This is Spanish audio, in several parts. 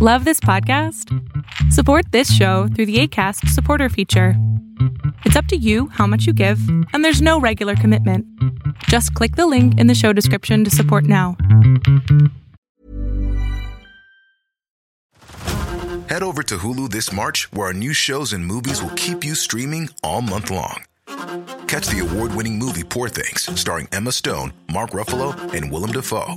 Love this podcast? Support this show through the ACAST supporter feature. It's up to you how much you give, and there's no regular commitment. Just click the link in the show description to support now. Head over to Hulu this March, where our new shows and movies will keep you streaming all month long. Catch the award winning movie Poor Things, starring Emma Stone, Mark Ruffalo, and Willem Dafoe.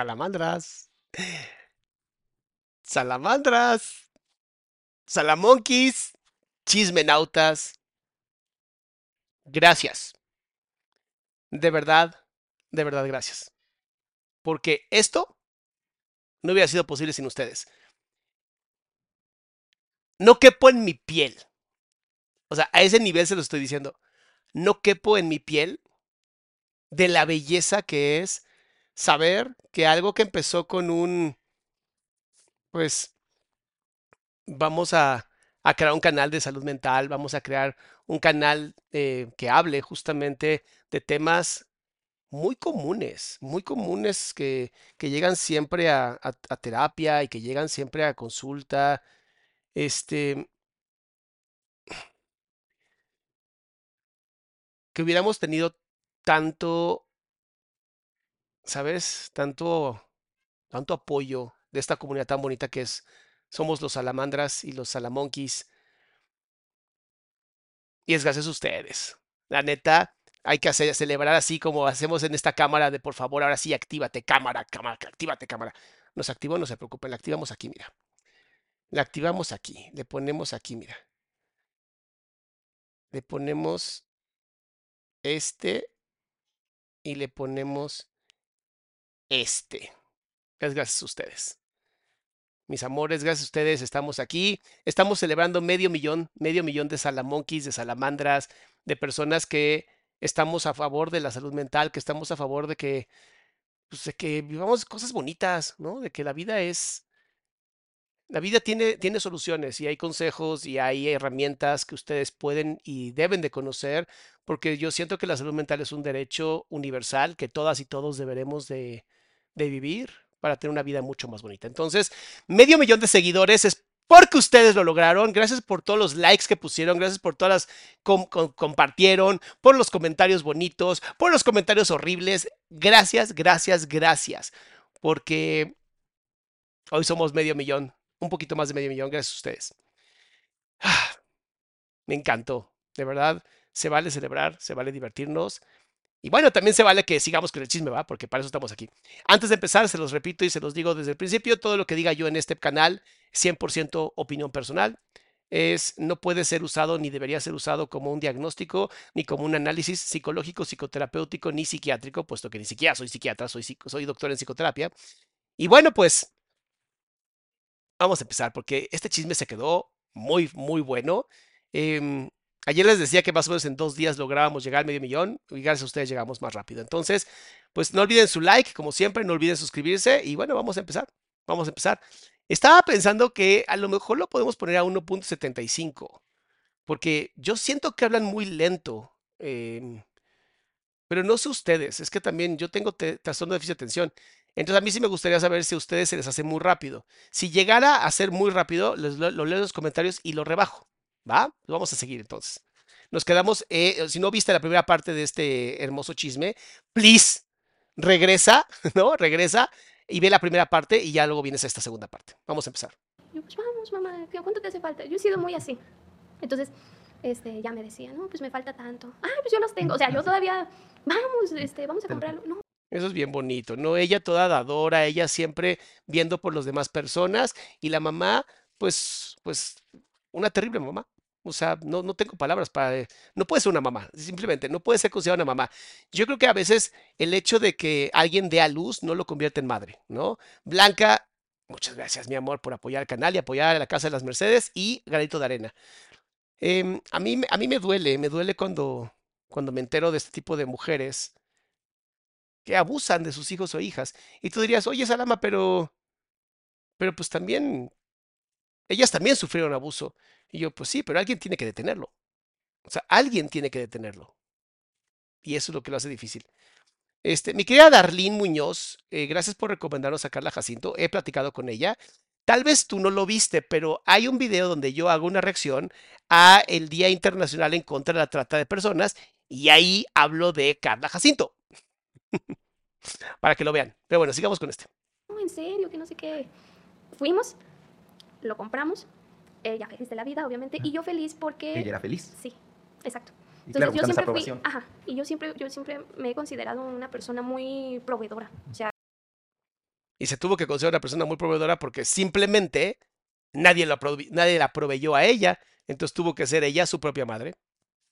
Salamandras. Salamandras. Salamonquis. Chismenautas. Gracias. De verdad, de verdad, gracias. Porque esto no hubiera sido posible sin ustedes. No quepo en mi piel. O sea, a ese nivel se lo estoy diciendo. No quepo en mi piel de la belleza que es saber que algo que empezó con un, pues, vamos a, crear un canal de salud mental, vamos a crear un canal eh, que hable justamente de temas muy comunes, muy comunes que, llegan siempre a, a, terapia y que llegan siempre a consulta. Este, que hubiéramos tenido tanto ¿sabes? Tanto, tanto apoyo de esta comunidad tan bonita que es, somos los salamandras y los salamonquis. Y es gracias a ustedes. La neta, hay que celebrar así como hacemos en esta cámara de por favor, ahora sí, actívate, cámara, cámara, actívate, cámara. Nos activó, no se preocupen, la activamos aquí, mira. La activamos aquí, le ponemos aquí, mira. Le ponemos este y le ponemos este. Es gracias a ustedes. Mis amores, gracias a ustedes estamos aquí. Estamos celebrando medio millón, medio millón de salamonquis, de salamandras, de personas que estamos a favor de la salud mental, que estamos a favor de que, pues, de que vivamos cosas bonitas, ¿no? De que la vida es, la vida tiene, tiene soluciones y hay consejos y hay herramientas que ustedes pueden y deben de conocer, porque yo siento que la salud mental es un derecho universal que todas y todos deberemos de, de vivir para tener una vida mucho más bonita. Entonces, medio millón de seguidores es porque ustedes lo lograron. Gracias por todos los likes que pusieron, gracias por todas las compartieron, por los comentarios bonitos, por los comentarios horribles. Gracias, gracias, gracias. Porque hoy somos medio millón, un poquito más de medio millón, gracias a ustedes. Ah, me encantó, de verdad. Se vale celebrar, se vale divertirnos. Y bueno, también se vale que sigamos con el chisme, ¿va? Porque para eso estamos aquí. Antes de empezar, se los repito y se los digo desde el principio, todo lo que diga yo en este canal, 100% opinión personal, es, no puede ser usado ni debería ser usado como un diagnóstico, ni como un análisis psicológico, psicoterapéutico, ni psiquiátrico, puesto que ni siquiera soy psiquiatra, soy, soy doctor en psicoterapia. Y bueno, pues vamos a empezar, porque este chisme se quedó muy, muy bueno. Eh, Ayer les decía que más o menos en dos días lográbamos llegar al medio millón y gracias a ustedes llegamos más rápido. Entonces, pues no olviden su like, como siempre, no olviden suscribirse y bueno, vamos a empezar. Vamos a empezar. Estaba pensando que a lo mejor lo podemos poner a 1.75, porque yo siento que hablan muy lento. Em, pero no sé ustedes, es que también yo tengo trastorno de déficit de atención. Entonces a mí sí me gustaría saber si a ustedes se les hace muy rápido. Si llegara a ser muy rápido, les lo, leo en los comentarios y lo rebajo. ¿Va? Vamos a seguir entonces. Nos quedamos, eh, si no viste la primera parte de este hermoso chisme, please, regresa, ¿no? Regresa y ve la primera parte y ya luego vienes a esta segunda parte. Vamos a empezar. Yo, pues vamos, mamá, ¿cuánto te hace falta? Yo he sido muy así. Entonces, este, ya me decía, no, pues me falta tanto. Ah, pues yo los tengo. O sea, yo todavía, vamos, este, vamos a comprarlo. No. Eso es bien bonito, ¿no? Ella toda dadora, ella siempre viendo por las demás personas y la mamá, pues, pues, una terrible mamá. O sea, no, no tengo palabras para... No puede ser una mamá, simplemente, no puede ser considerada una mamá. Yo creo que a veces el hecho de que alguien dé a luz no lo convierte en madre, ¿no? Blanca, muchas gracias, mi amor, por apoyar el canal y apoyar a la Casa de las Mercedes y Granito de Arena. Em, a, mí, a mí me duele, me duele cuando, cuando me entero de este tipo de mujeres que abusan de sus hijos o hijas. Y tú dirías, oye, Salama, pero... Pero pues también ellas también sufrieron abuso. Y yo, pues sí, pero alguien tiene que detenerlo. O sea, alguien tiene que detenerlo. Y eso es lo que lo hace difícil. Este, mi querida Darlene Muñoz, eh, gracias por recomendarnos a Carla Jacinto. He platicado con ella. Tal vez tú no lo viste, pero hay un video donde yo hago una reacción a el Día Internacional en contra de la trata de personas y ahí hablo de Carla Jacinto. Para que lo vean. Pero bueno, sigamos con este. No, en serio, que no sé qué. Fuimos lo compramos, ella feliz de la vida, obviamente, y yo feliz porque... Ella era feliz. Sí, exacto. Entonces yo siempre fui, ajá, y yo siempre, yo siempre me he considerado una persona muy proveedora, o sea... Y se tuvo que considerar una persona muy proveedora porque simplemente nadie la, nadie la proveyó a ella, entonces tuvo que ser ella su propia madre.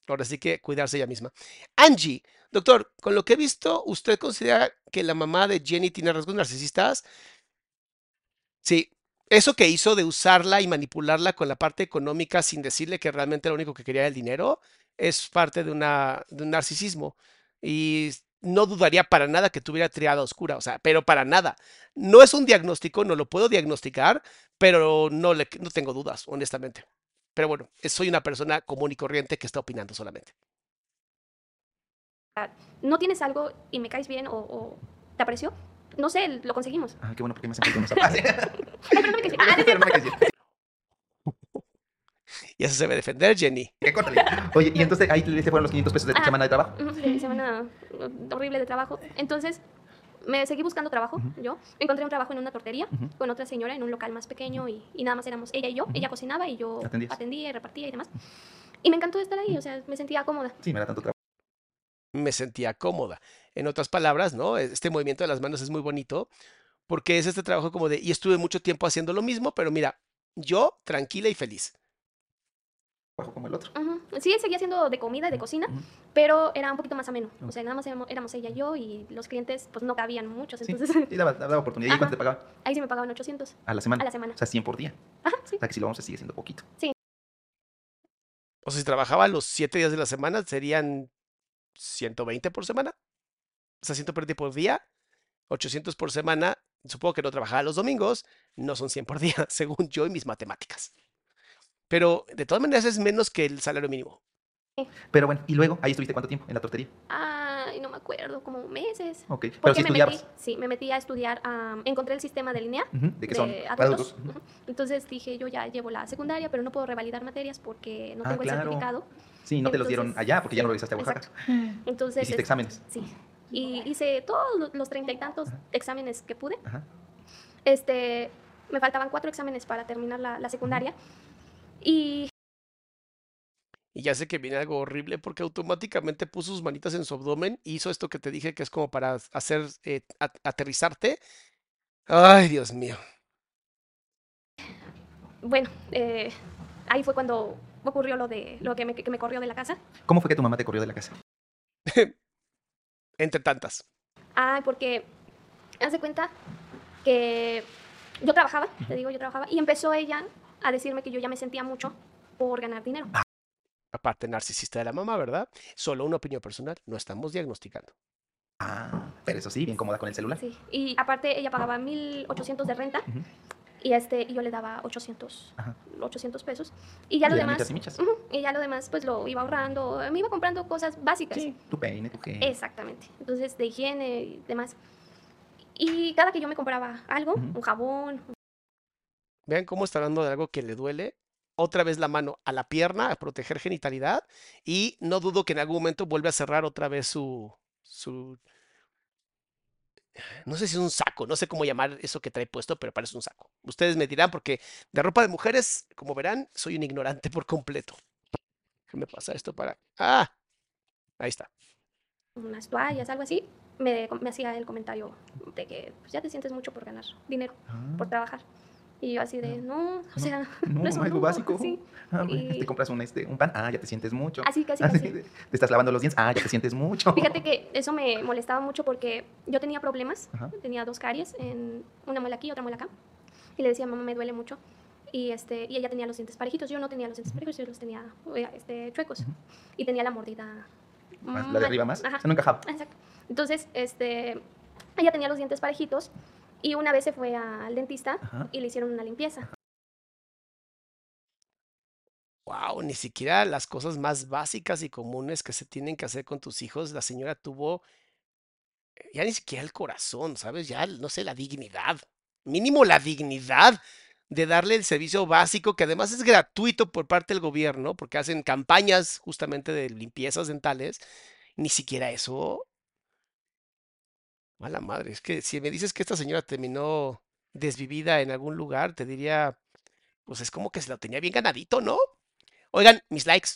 Ahora sí que cuidarse ella misma. Angie, doctor, con lo que he visto, ¿usted considera que la mamá de Jenny tiene rasgos narcisistas? Sí, eso que hizo de usarla y manipularla con la parte económica sin decirle que realmente lo único que quería era el dinero, es parte de, una, de un narcisismo. Y no dudaría para nada que tuviera triada oscura, o sea, pero para nada. No es un diagnóstico, no lo puedo diagnosticar, pero no, le, no tengo dudas, honestamente. Pero bueno, soy una persona común y corriente que está opinando solamente. No tienes algo y me caes bien o, o te aprecio, no sé, lo conseguimos. Ah, qué bueno, porque me sentí con nosotros. no, pero no me quedé. Ah, pero no me Y eso se ve defender, Jenny. ¿Qué Oye, y entonces ahí se fueron los 500 pesos de tu semana de trabajo. Sí, semana horrible de trabajo. Entonces, me seguí buscando trabajo, yo. Encontré un trabajo en una tortería con otra señora en un local más pequeño y, y nada más éramos ella y yo. Ella cocinaba y yo atendía y repartía y demás. Y me encantó estar ahí, o sea, me sentía cómoda. Sí, me da tanto trabajo me sentía cómoda. En otras palabras, ¿no? Este movimiento de las manos es muy bonito porque es este trabajo como de, y estuve mucho tiempo haciendo lo mismo, pero mira, yo tranquila y feliz. Como el otro. Sí, seguía haciendo de comida y de cocina, pero era un poquito más ameno. O sea, nada más éramos, ella y yo y los clientes pues no cabían muchos. Entonces... Sí, daba, daba oportunidad. ¿Y cuánto te pagaban? Ahí sí me pagaban 800. ¿A la semana? A la semana. O sea, 100 por día. Ajá, sí. O sea, que si lo vamos a sigue siendo poquito. Sí. O sea, si trabajaba los 7 días de la semana, serían 120 por semana. O sea, 120 por día, 800 por semana. Supongo que no trabajaba los domingos, no son 100 por día, según yo y mis matemáticas. Pero de todas maneras es menos que el salario mínimo. Pero bueno, y luego, ¿ahí estuviste cuánto tiempo en la tortería? Ah, ay, no me acuerdo, como meses. Ok, pero Porque si me estudiabas. metí, sí, me metí a estudiar, encontré el sistema de línea ¿De qué son? adultos. Adultos. Ujú. Entonces dije, yo ya llevo la secundaria, pero no puedo revalidar materias porque no Ah, tengo el claro. certificado. Sí, no te los dieron allá porque ya no regresaste a Oaxaca. exacto. Entonces, Hiciste es- exámenes. Sí. Y hice todos lo- los treinta y tantos exámenes que pude. Ajá. Este, me faltaban cuatro exámenes para terminar la, la secundaria. Y Y ya sé que viene algo horrible porque automáticamente puso sus manitas en su abdomen y hizo esto que te dije que es como para hacer eh, at- aterrizarte. Ay, Dios mío. bueno, eh, ahí fue cuando ocurrió lo de lo que me, que me corrió de la casa. ¿Cómo fue que tu mamá te corrió de la casa? Entre tantas. Ah, porque haz de cuenta que yo trabajaba, te digo, yo trabajaba, y empezó ella a decirme que yo ya me sentía mucho por ganar dinero. Aparte, narcisista de la mamá, ¿verdad? Solo una opinión personal. No estamos diagnosticando. Ah, pero eso sí, bien cómoda con el celular. Sí. Y aparte ella pagaba 1.800 de renta Ujú. Y este yo le daba 800, Ajá. 800 pesos. Y ya Y lo de demás, michas y michas. Y ya lo demás pues lo iba ahorrando, me iba comprando cosas básicas. Sí, tu peine, tu gel. Exactamente. Entonces, de higiene y demás. Y cada que yo me compraba algo, un jabón, Vean cómo está hablando de algo que le duele. Otra vez la mano a la pierna a proteger genitalidad. Y no dudo que en algún momento vuelve a cerrar otra vez su. su no sé si es un saco, no sé cómo llamar eso que trae puesto, pero parece un saco. Ustedes me dirán, porque de ropa de mujeres, como verán, soy un ignorante por completo. Déjame pasar esto para. ¡Ah! Ahí está. unas toallas, algo así, me, me hacía el comentario de que pues, ya te sientes mucho por ganar dinero, Ah, por trabajar. Y yo así de, no, o sea, no, no es un algo lujo", básico. Sí, Ah, y- Te compras un, este, un pan, ah, ya te sientes mucho. así, casi, casi. te estás lavando los dientes, ah, ya te sientes mucho. Fíjate que eso me molestaba mucho porque yo tenía problemas, Ajá. tenía dos caries, en una muela aquí y otra muela acá. Y le decía, mamá, me duele mucho. Y, este, y ella tenía los dientes parejitos, yo no tenía los dientes parejos, yo los tenía eh, este, chuecos. Ujú. Y tenía la mordida. Más, la de arriba más, Ajá. o sea, no encajaba. Exacto. Entonces, este, ella tenía los dientes parejitos y una vez se fue al dentista Ajá. y le hicieron una limpieza. Wow, ni siquiera las cosas más básicas y comunes que se tienen que hacer con tus hijos, la señora tuvo eh, ya ni siquiera el corazón, ¿sabes? Ya, no sé, la dignidad. Mínimo la dignidad de darle el servicio básico, que además es gratuito por parte del gobierno, porque hacen campañas justamente de limpiezas dentales. Ni siquiera eso. Mala madre, es que si me dices que esta señora terminó desvivida en algún lugar, te diría, pues es como que se lo tenía bien ganadito, ¿no? Oigan, mis likes,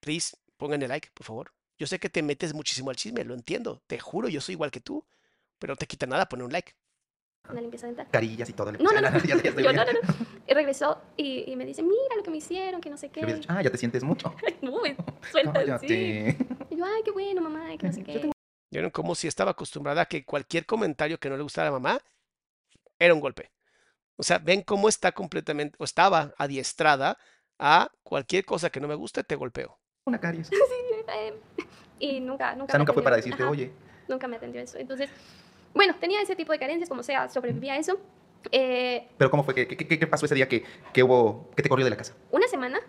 please, pongan el like, por favor. Yo sé que te metes muchísimo al chisme, lo entiendo, te juro, yo soy igual que tú, pero no te quita nada poner un like. Una limpieza dental. Carillas y todo. No, no, no. ya, ya estoy Yo, bien. no, no, no. Y regresó y, y me dice, mira lo que me hicieron, que no sé qué. dicho, ah, ya te sientes mucho. Uy, suelta así. Cállate. Y yo, ay, qué bueno, mamá, que no sé Yo qué. ¿Vieron cómo si estaba acostumbrada a que cualquier comentario que no le gustara a la mamá era un golpe? O sea, ven cómo está completamente, o estaba adiestrada a cualquier cosa que no me guste, te golpeo. Una caries. Eh, Y nunca, nunca. O sea, nunca fue atendió. para decirte, Ajá, oye, Nunca me atendió eso. Entonces, bueno, tenía ese tipo de carencias, como sea, sobrevivía a eso. Eh, pero ¿cómo fue? ¿Qué, qué, qué- pasó ese día que, que hubo, que te corrió de la casa? una semana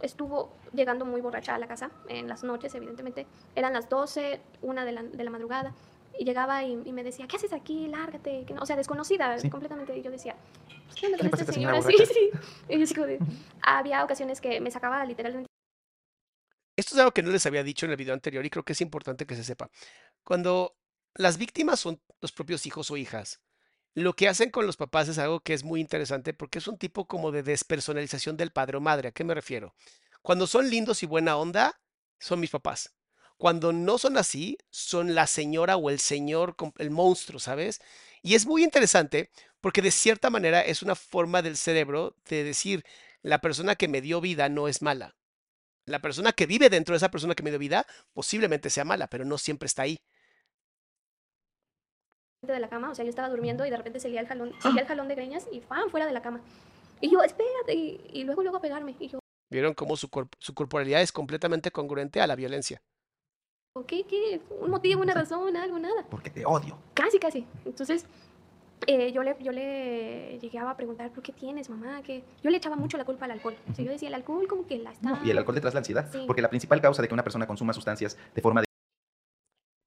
estuvo llegando muy borracha a la casa, en las noches, evidentemente. Eran las 12, una de la, de la madrugada. Y llegaba y, y me decía, ¿qué haces aquí? Lárgate. que no- O sea, desconocida Sí. completamente. Y yo decía, pues, ¿qué onda ¿Qué con le pasa esta señora? Sí, borracha? sí. Y yo de- Había ocasiones que me sacaba literalmente Esto es algo que no les había dicho en el video anterior y creo que es importante que se sepa. Cuando las víctimas son los propios hijos o hijas, lo que hacen con los papás es algo que es muy interesante porque es un tipo como de despersonalización del padre o madre. ¿A qué me refiero? Cuando son lindos y buena onda, son mis papás. Cuando no son así, son la señora o el señor, el monstruo, ¿sabes? Y es muy interesante porque de cierta manera es una forma del cerebro de decir, la persona que me dio vida no es mala. La persona que vive dentro de esa persona que me dio vida posiblemente sea mala, pero no siempre está ahí. De la cama. O sea, yo estaba durmiendo y de repente salía el jalón, salía el jalón de greñas y ¡fam! fuera de la cama. Y yo, espérate. Y, y luego, luego a pegarme. Y yo, ¿Vieron cómo su, corp- su corporalidad es completamente congruente a la violencia? ¿qué? ¿Qué? ¿Un motivo, una razón, algo, nada? Porque te odio. Casi, casi. Entonces, eh, yo, le, yo le llegaba a preguntar, ¿por qué tienes, mamá? que Yo le echaba mucho la culpa al alcohol. O sea, yo decía, el alcohol como que la está... No, y el alcohol detrás la ansiedad. Sí. Porque la principal causa de que una persona consuma sustancias de forma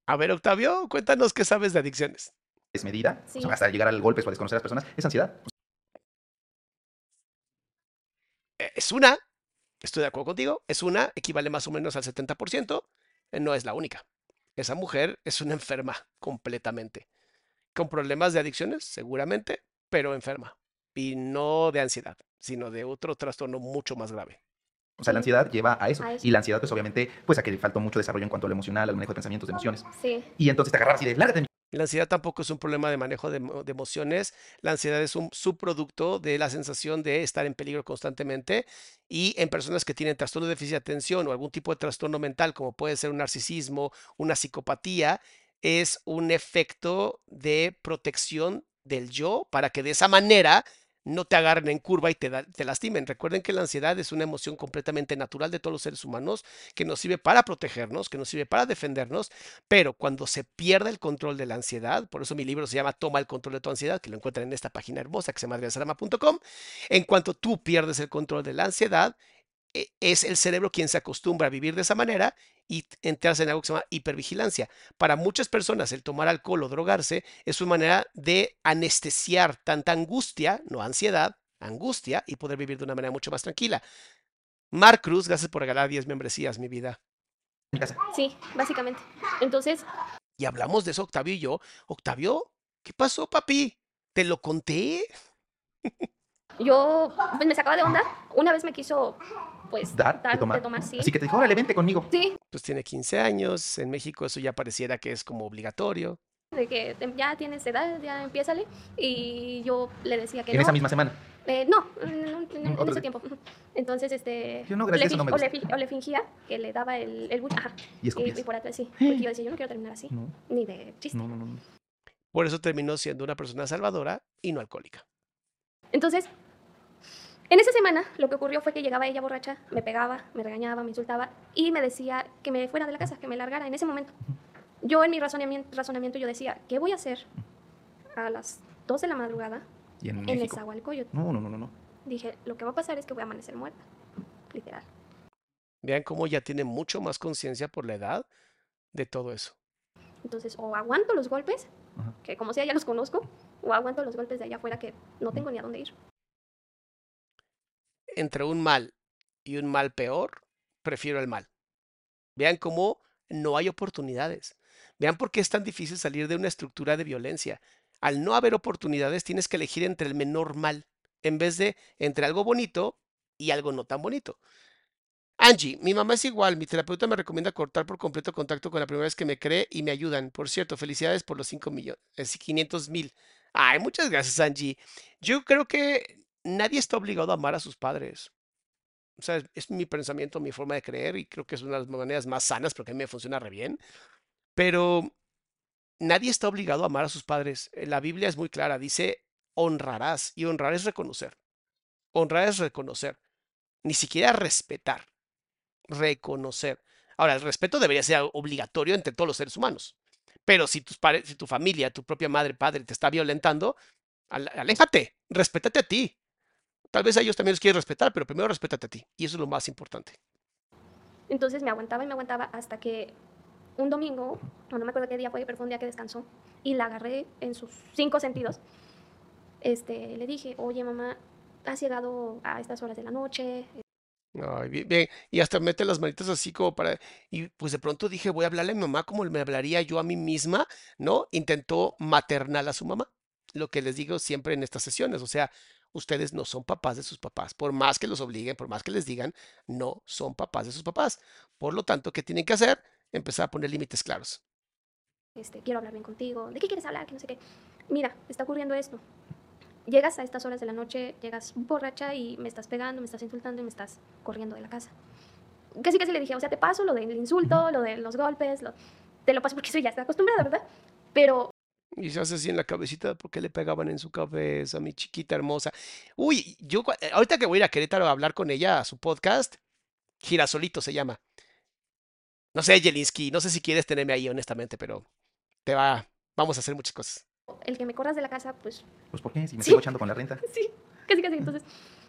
A ver, Octavio, cuéntanos qué sabes de adicciones. Desmedida, o sea, hasta llegar al golpe o a desconocer a las personas, es ansiedad. Eh, es una, estoy de acuerdo contigo, es una, equivale más o menos al 70%, eh, no es la única. Esa mujer es una enferma completamente. Con problemas de adicciones, seguramente, pero enferma. Y no de ansiedad, sino de otro trastorno mucho más grave. O sea, la ansiedad lleva a eso. Y la ansiedad, pues obviamente, pues a que le faltó mucho desarrollo en cuanto a lo emocional, al manejo de pensamientos, de emociones. Sí. Y entonces te agarras así de, lárgate. La ansiedad tampoco es un problema de manejo de, emociones. La ansiedad es un subproducto de la sensación de estar en peligro constantemente. Y en personas que tienen trastorno de déficit de atención o algún tipo de trastorno mental, como puede ser un narcisismo, una psicopatía, es un efecto de protección del yo para que de esa manera no te agarren en curva y te, lastimen. Recuerden que la ansiedad es una emoción completamente natural de todos los seres humanos que nos sirve para protegernos, que nos sirve para defendernos, pero cuando se pierde el control de la ansiedad, por eso mi libro se llama Toma el control de tu ansiedad, que lo encuentran en esta página hermosa que se llama en cuanto tú pierdes el control de la ansiedad, e, es el cerebro quien se acostumbra a vivir de esa manera y entrarse en algo que se llama hipervigilancia. Para muchas personas el tomar alcohol o drogarse es una manera de anestesiar tanta angustia, no ansiedad, angustia y poder vivir de una manera mucho más tranquila. Mar Cruz, gracias por regalar 10 membresías, mi vida. Sí, básicamente. Entonces... Y hablamos de eso, Octavio y yo. Octavio, ¿qué pasó, papi? ¿Te lo conté? yo pues, me sacaba de onda. Una vez me quiso pues dar, dar de tomar. De tomar sí. Así que te dijo, órale, vente conmigo. Sí. Pues tiene 15 años, en México eso ya pareciera que es como obligatorio. De que ya tienes edad, ya empiézale. Y yo le decía que ¿En no. esa misma semana? Eh, no, en, en, en ese tiempo. Entonces, este... Yo no, gracias, o, le, no me o, le, o, le, fingía que le daba el, el Ajá. Y, y, y, por atrás, sí. Porque yo decía, yo no quiero terminar así. No. Ni de chiste. No, no, no. Por eso terminó siendo una persona salvadora y no alcohólica. Entonces, en esa semana lo que ocurrió fue que llegaba ella borracha, me pegaba, me regañaba, me insultaba y me decía que me fuera de la casa, que me largara en ese momento. Yo en mi razonamiento, razonamiento yo decía, ¿qué voy a hacer a las 2 de la madrugada ¿Y en, en Nezahualcóyotl? No, no, no, no, no. Dije, lo que va a pasar es que voy a amanecer muerta, literal. Vean cómo ya tiene mucho más conciencia por la edad de todo eso. Entonces, o aguanto los golpes, Ajá. que como sea ya los conozco, o aguanto los golpes de allá afuera que no tengo ni a dónde ir entre un mal y un mal peor, prefiero el mal. Vean cómo no hay oportunidades. Vean por qué es tan difícil salir de una estructura de violencia. Al no haber oportunidades, tienes que elegir entre el menor mal, en vez de entre algo bonito y algo no tan bonito. Angie, mi mamá es igual. Mi terapeuta me recomienda cortar por completo contacto con la primera vez que me cree y me ayudan. Por cierto, felicidades por los 5 millones, 500 mil. Ay, muchas gracias, Angie. Yo creo que nadie está obligado a amar a sus padres. O sea, es, mi pensamiento, mi forma de creer y creo que es una de las maneras más sanas porque a mí me funciona re bien. Pero nadie está obligado a amar a sus padres. La Biblia es muy clara, dice honrarás y honrar es reconocer. Honrar es reconocer, ni siquiera respetar, reconocer. Ahora, el respeto debería ser obligatorio entre todos los seres humanos. Pero si, tus padres, si tu familia, tu propia madre, padre te está violentando, aléjate, respétate a ti. Tal vez a ellos también los quieres respetar, pero primero respétate a ti. Y eso es lo más importante. Entonces me aguantaba y me aguantaba hasta que un domingo, no, me acuerdo qué día fue, pero fue un día que descansó, y la agarré en sus cinco sentidos. Este, le dije, oye mamá, has llegado a estas horas de la noche. Ay, bien, bien, y hasta mete las manitas así como para... Y pues de pronto dije, voy a hablarle a mi mamá como me hablaría yo a mí misma, ¿no? Intentó maternal a su mamá. Lo que les digo siempre en estas sesiones, o sea, ustedes no son papás de sus papás. Por más que los obliguen, por más que les digan, no son papás de sus papás. Por lo tanto, ¿qué tienen que hacer? Empezar a poner límites claros. Este, quiero hablar bien contigo. ¿De qué quieres hablar? Que no sé qué. Mira, está ocurriendo esto. Llegas a estas horas de la noche, llegas borracha y me estás pegando, me estás insultando y me estás corriendo de la casa. Casi casi le dije, o sea, te paso lo del insulto, lo de los golpes, lo, te lo paso porque eso ya está acostumbrada, ¿verdad? Pero y se hace así en la cabecita porque le pegaban en su cabeza, mi chiquita hermosa. Uy, yo ahorita que voy a ir a Querétaro a hablar con ella a su podcast, Girasolito se llama. No sé, Jelinski, no sé si quieres tenerme ahí honestamente, pero te va, vamos a hacer muchas cosas. El que me corras de la casa, pues... Pues ¿por qué? Si me sí. estoy echando con la renta. Sí, casi, casi. Entonces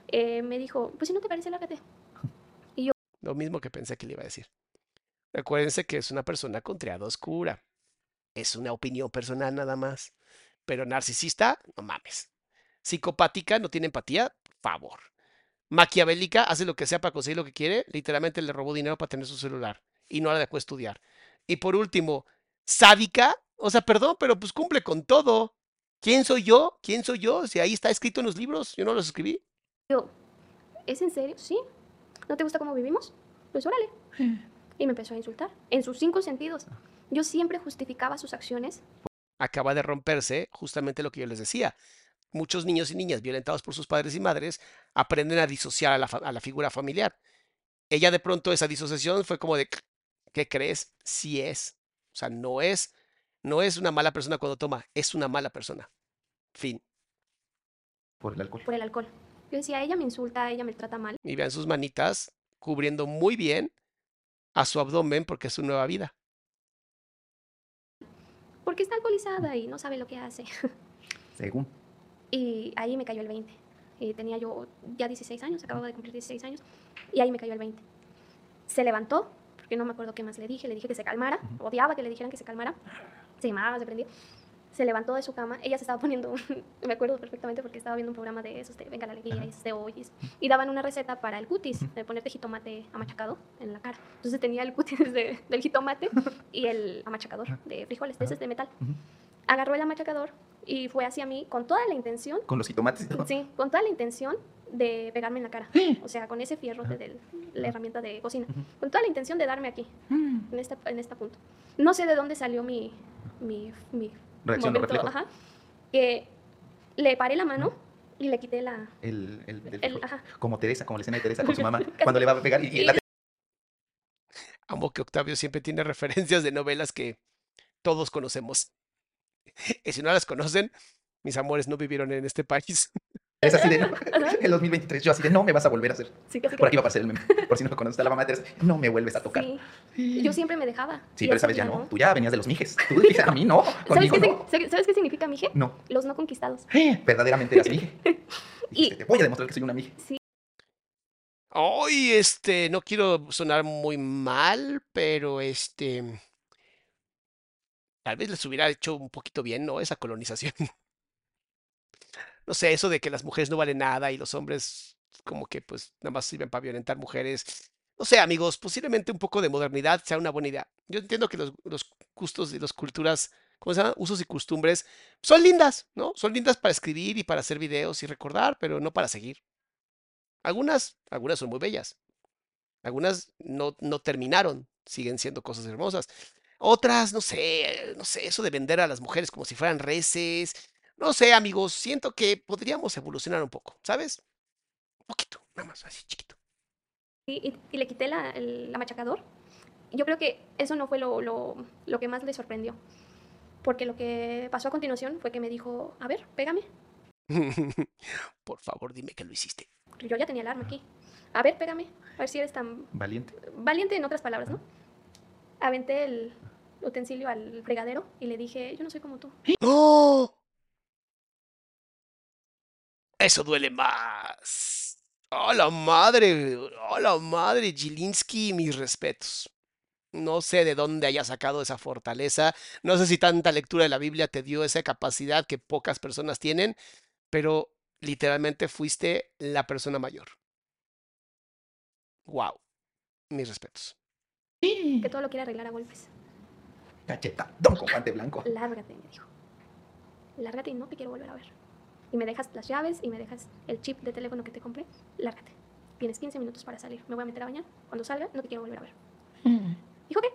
eh, me dijo, pues si no te parece, lárgate. Y yo... Lo mismo que pensé que le iba a decir. Recuérdense que es una persona con triada oscura. Es una opinión personal nada más. Pero narcisista, no mames. Psicopática, no tiene empatía, favor. Maquiavélica, hace lo que sea para conseguir lo que quiere. Literalmente le robó dinero para tener su celular y no la dejó estudiar. Y por último, sádica, o sea, perdón, pero pues cumple con todo. ¿Quién soy yo? ¿Quién soy yo? Si ahí está escrito en los libros, yo no los escribí. Yo, ¿es en serio? ¿Sí? ¿No te gusta cómo vivimos? Pues órale. Y me empezó a insultar, en sus cinco sentidos. Yo siempre justificaba sus acciones. Acaba de romperse justamente lo que yo les decía. Muchos niños y niñas violentados por sus padres y madres aprenden a disociar a la, a la figura familiar. Ella de pronto esa disociación fue como de, ¿qué crees? Sí es. O sea, no es, no es una mala persona cuando toma, es una mala persona. Fin. Por el alcohol. Por el alcohol. Yo decía, ella me insulta, ella me trata mal. Y vean sus manitas cubriendo muy bien a su abdomen porque es su nueva vida. Porque está alcoholizada y no sabe lo que hace. Según. Y ahí me cayó el 20. Y tenía yo ya 16 años, acababa de cumplir 16 años, y ahí me cayó el 20. Se levantó, porque no me acuerdo qué más le dije, le dije que se calmara, odiaba que le dijeran que se calmara, se llamaba, se prendía se levantó de su cama, ella se estaba poniendo, me acuerdo perfectamente porque estaba viendo un programa de esos de Venga la Alegría y de hoy, y daban una receta para el cutis, de ponerte jitomate amachacado en la cara. Entonces tenía el cutis de, del jitomate y el amachacador de frijoles, de ese de metal. Agarró el amachacador y fue hacia mí con toda la intención. ¿Con los jitomates Sí, con toda la intención de pegarme en la cara. O sea, con ese fierro de, la herramienta de cocina. Con toda la intención de darme aquí, mm. en, este, en este punto. No sé de dónde salió mi, mi, mi reacción momento, ajá, que le paré la mano y le quité la... El, el, como Teresa, como la escena de Teresa con su mamá, cuando le va a pegar y, la... Amo que Octavio siempre tiene referencias de novelas que todos conocemos. Y si no las conocen, mis amores no vivieron en este país. Es así de, no, el 2023, yo así de, no me vas a volver a hacer. Sí, Por aquí va a pasar el meme. Por si no lo conoces, a la mamá de Teresa, no me vuelves a tocar. Sí. Yo siempre me dejaba. Sí, pero sabes, ya no. Tú ya venías de los mijes. Tú dijiste, a mí no. ¿Sabes qué, ¿Sabes qué significa mije? No. Los no conquistados. Verdaderamente eras mije. y te voy a demostrar que soy una mije. Sí. Hoy, este, no quiero sonar muy mal, pero este. Tal vez les hubiera hecho un poquito bien, ¿no? Esa colonización no sé, eso de que las mujeres no valen nada y los hombres como que pues nada más sirven para violentar mujeres. No sé, amigos, posiblemente un poco de modernidad sea una buena idea. Yo entiendo que los, gustos y las culturas, ¿cómo se llama? Usos y costumbres son lindas, ¿no? Son lindas para escribir y para hacer videos y recordar, pero no para seguir. Algunas, algunas son muy bellas. Algunas no, no terminaron, siguen siendo cosas hermosas. Otras, no sé, no sé, eso de vender a las mujeres como si fueran reces, no sé, amigos, siento que podríamos evolucionar un poco, ¿sabes? Un poquito, nada más, así chiquito. Y, y, le quité la, el machacador. Yo creo que eso no fue lo, lo, lo que más le sorprendió. Porque lo que pasó a continuación fue que me dijo, a ver, pégame. Por favor, dime que lo hiciste. Yo ya tenía el arma aquí. A ver, pégame. A ver si eres tan... Valiente. Valiente en otras palabras, ¿no? Aventé el utensilio al fregadero y le dije, yo no soy como tú. ¡No! Eso duele más. ¡Oh, la madre! ¡Oh, la madre! Gilinski, mis respetos. No sé de dónde haya sacado esa fortaleza. No sé si tanta lectura de la Biblia te dio esa capacidad que pocas personas tienen, pero literalmente fuiste la persona mayor. ¡Wow! Mis respetos. Que todo lo quiere arreglar a golpes. Cacheta, don compante blanco. Lárgate, me dijo. Lárgate y no te quiero volver a ver y me dejas las llaves y me dejas el chip de teléfono que te compré, lárgate. Tienes 15 minutos para salir. Me voy a meter a bañar. Cuando salga, no te quiero volver a ver. Mm. ¿Dijo qué?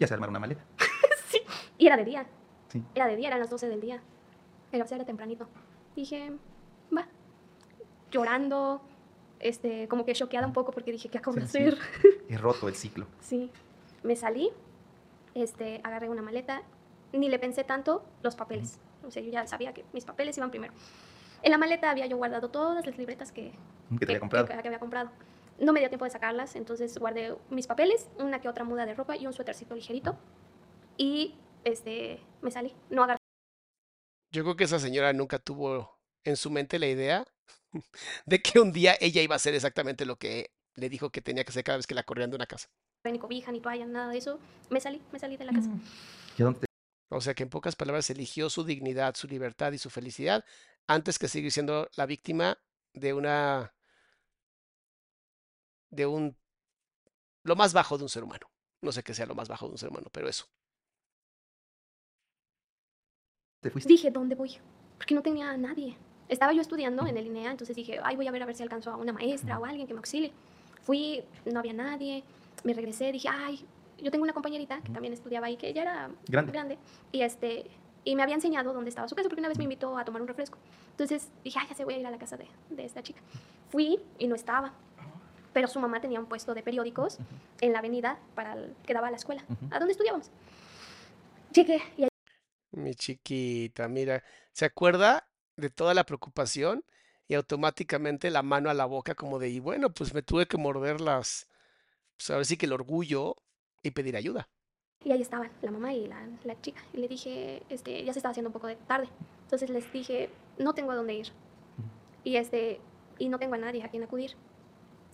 Ya se armar una maleta. sí. Y era de día. Sí. Era de día, eran las 12 del día. Era, era tempranito. Dije, va. Llorando, este, como que choqueada un poco porque dije, ¿qué acabo de hacer? He roto el ciclo. Sí. Me salí, este, agarré una maleta, ni le pensé tanto los papeles. O sea, yo ya sabía que mis papeles iban primero. En la maleta había yo guardado todas las libretas que, que, había, comprado. había comprado. No me dio tiempo de sacarlas, entonces guardé mis papeles, una que otra muda de ropa y un suétercito ligerito. Y este, me salí. No agarré. Yo creo que esa señora nunca tuvo en su mente la idea de que un día ella iba a hacer exactamente lo que le dijo que tenía que hacer cada vez que la corrían de una casa. Ni cobija, ni toalla, nada de eso. Me salí, me salí de la casa. ¿Y dónde O sea que en pocas palabras eligió su dignidad, su libertad y su felicidad antes que seguir siendo la víctima de una de un lo más bajo de un ser humano. No sé qué sea lo más bajo de un ser humano, pero eso. Dije, ¿dónde voy? Porque no tenía a nadie. Estaba yo estudiando en el INEA, entonces dije, ay, voy a ver a ver si alcanzo a una maestra o alguien que me auxilie. Fui, no había nadie, me regresé, dije, ay, yo tengo una compañerita que también estudiaba ahí, que ella era grande. grande, y, este, y me había enseñado dónde estaba su casa, porque una vez me invitó a tomar un refresco. Entonces dije, ay, ya se voy a ir a la casa de, de esta chica. Fui y no estaba pero su mamá tenía un puesto de periódicos en la avenida para que daba a la escuela, a dónde estudiábamos. Llegué y Mi chiquita, mira, ¿se acuerda de toda la preocupación? Y automáticamente la mano a la boca como de, y bueno, pues me tuve que morder las, pues ahora sí que el orgullo y pedir ayuda. Y ahí estaban, la mamá y la, la, chica. Y le dije, este, ya se estaba haciendo un poco de tarde. Entonces les dije, no tengo a dónde ir. Y, este, y no tengo a nadie a quien acudir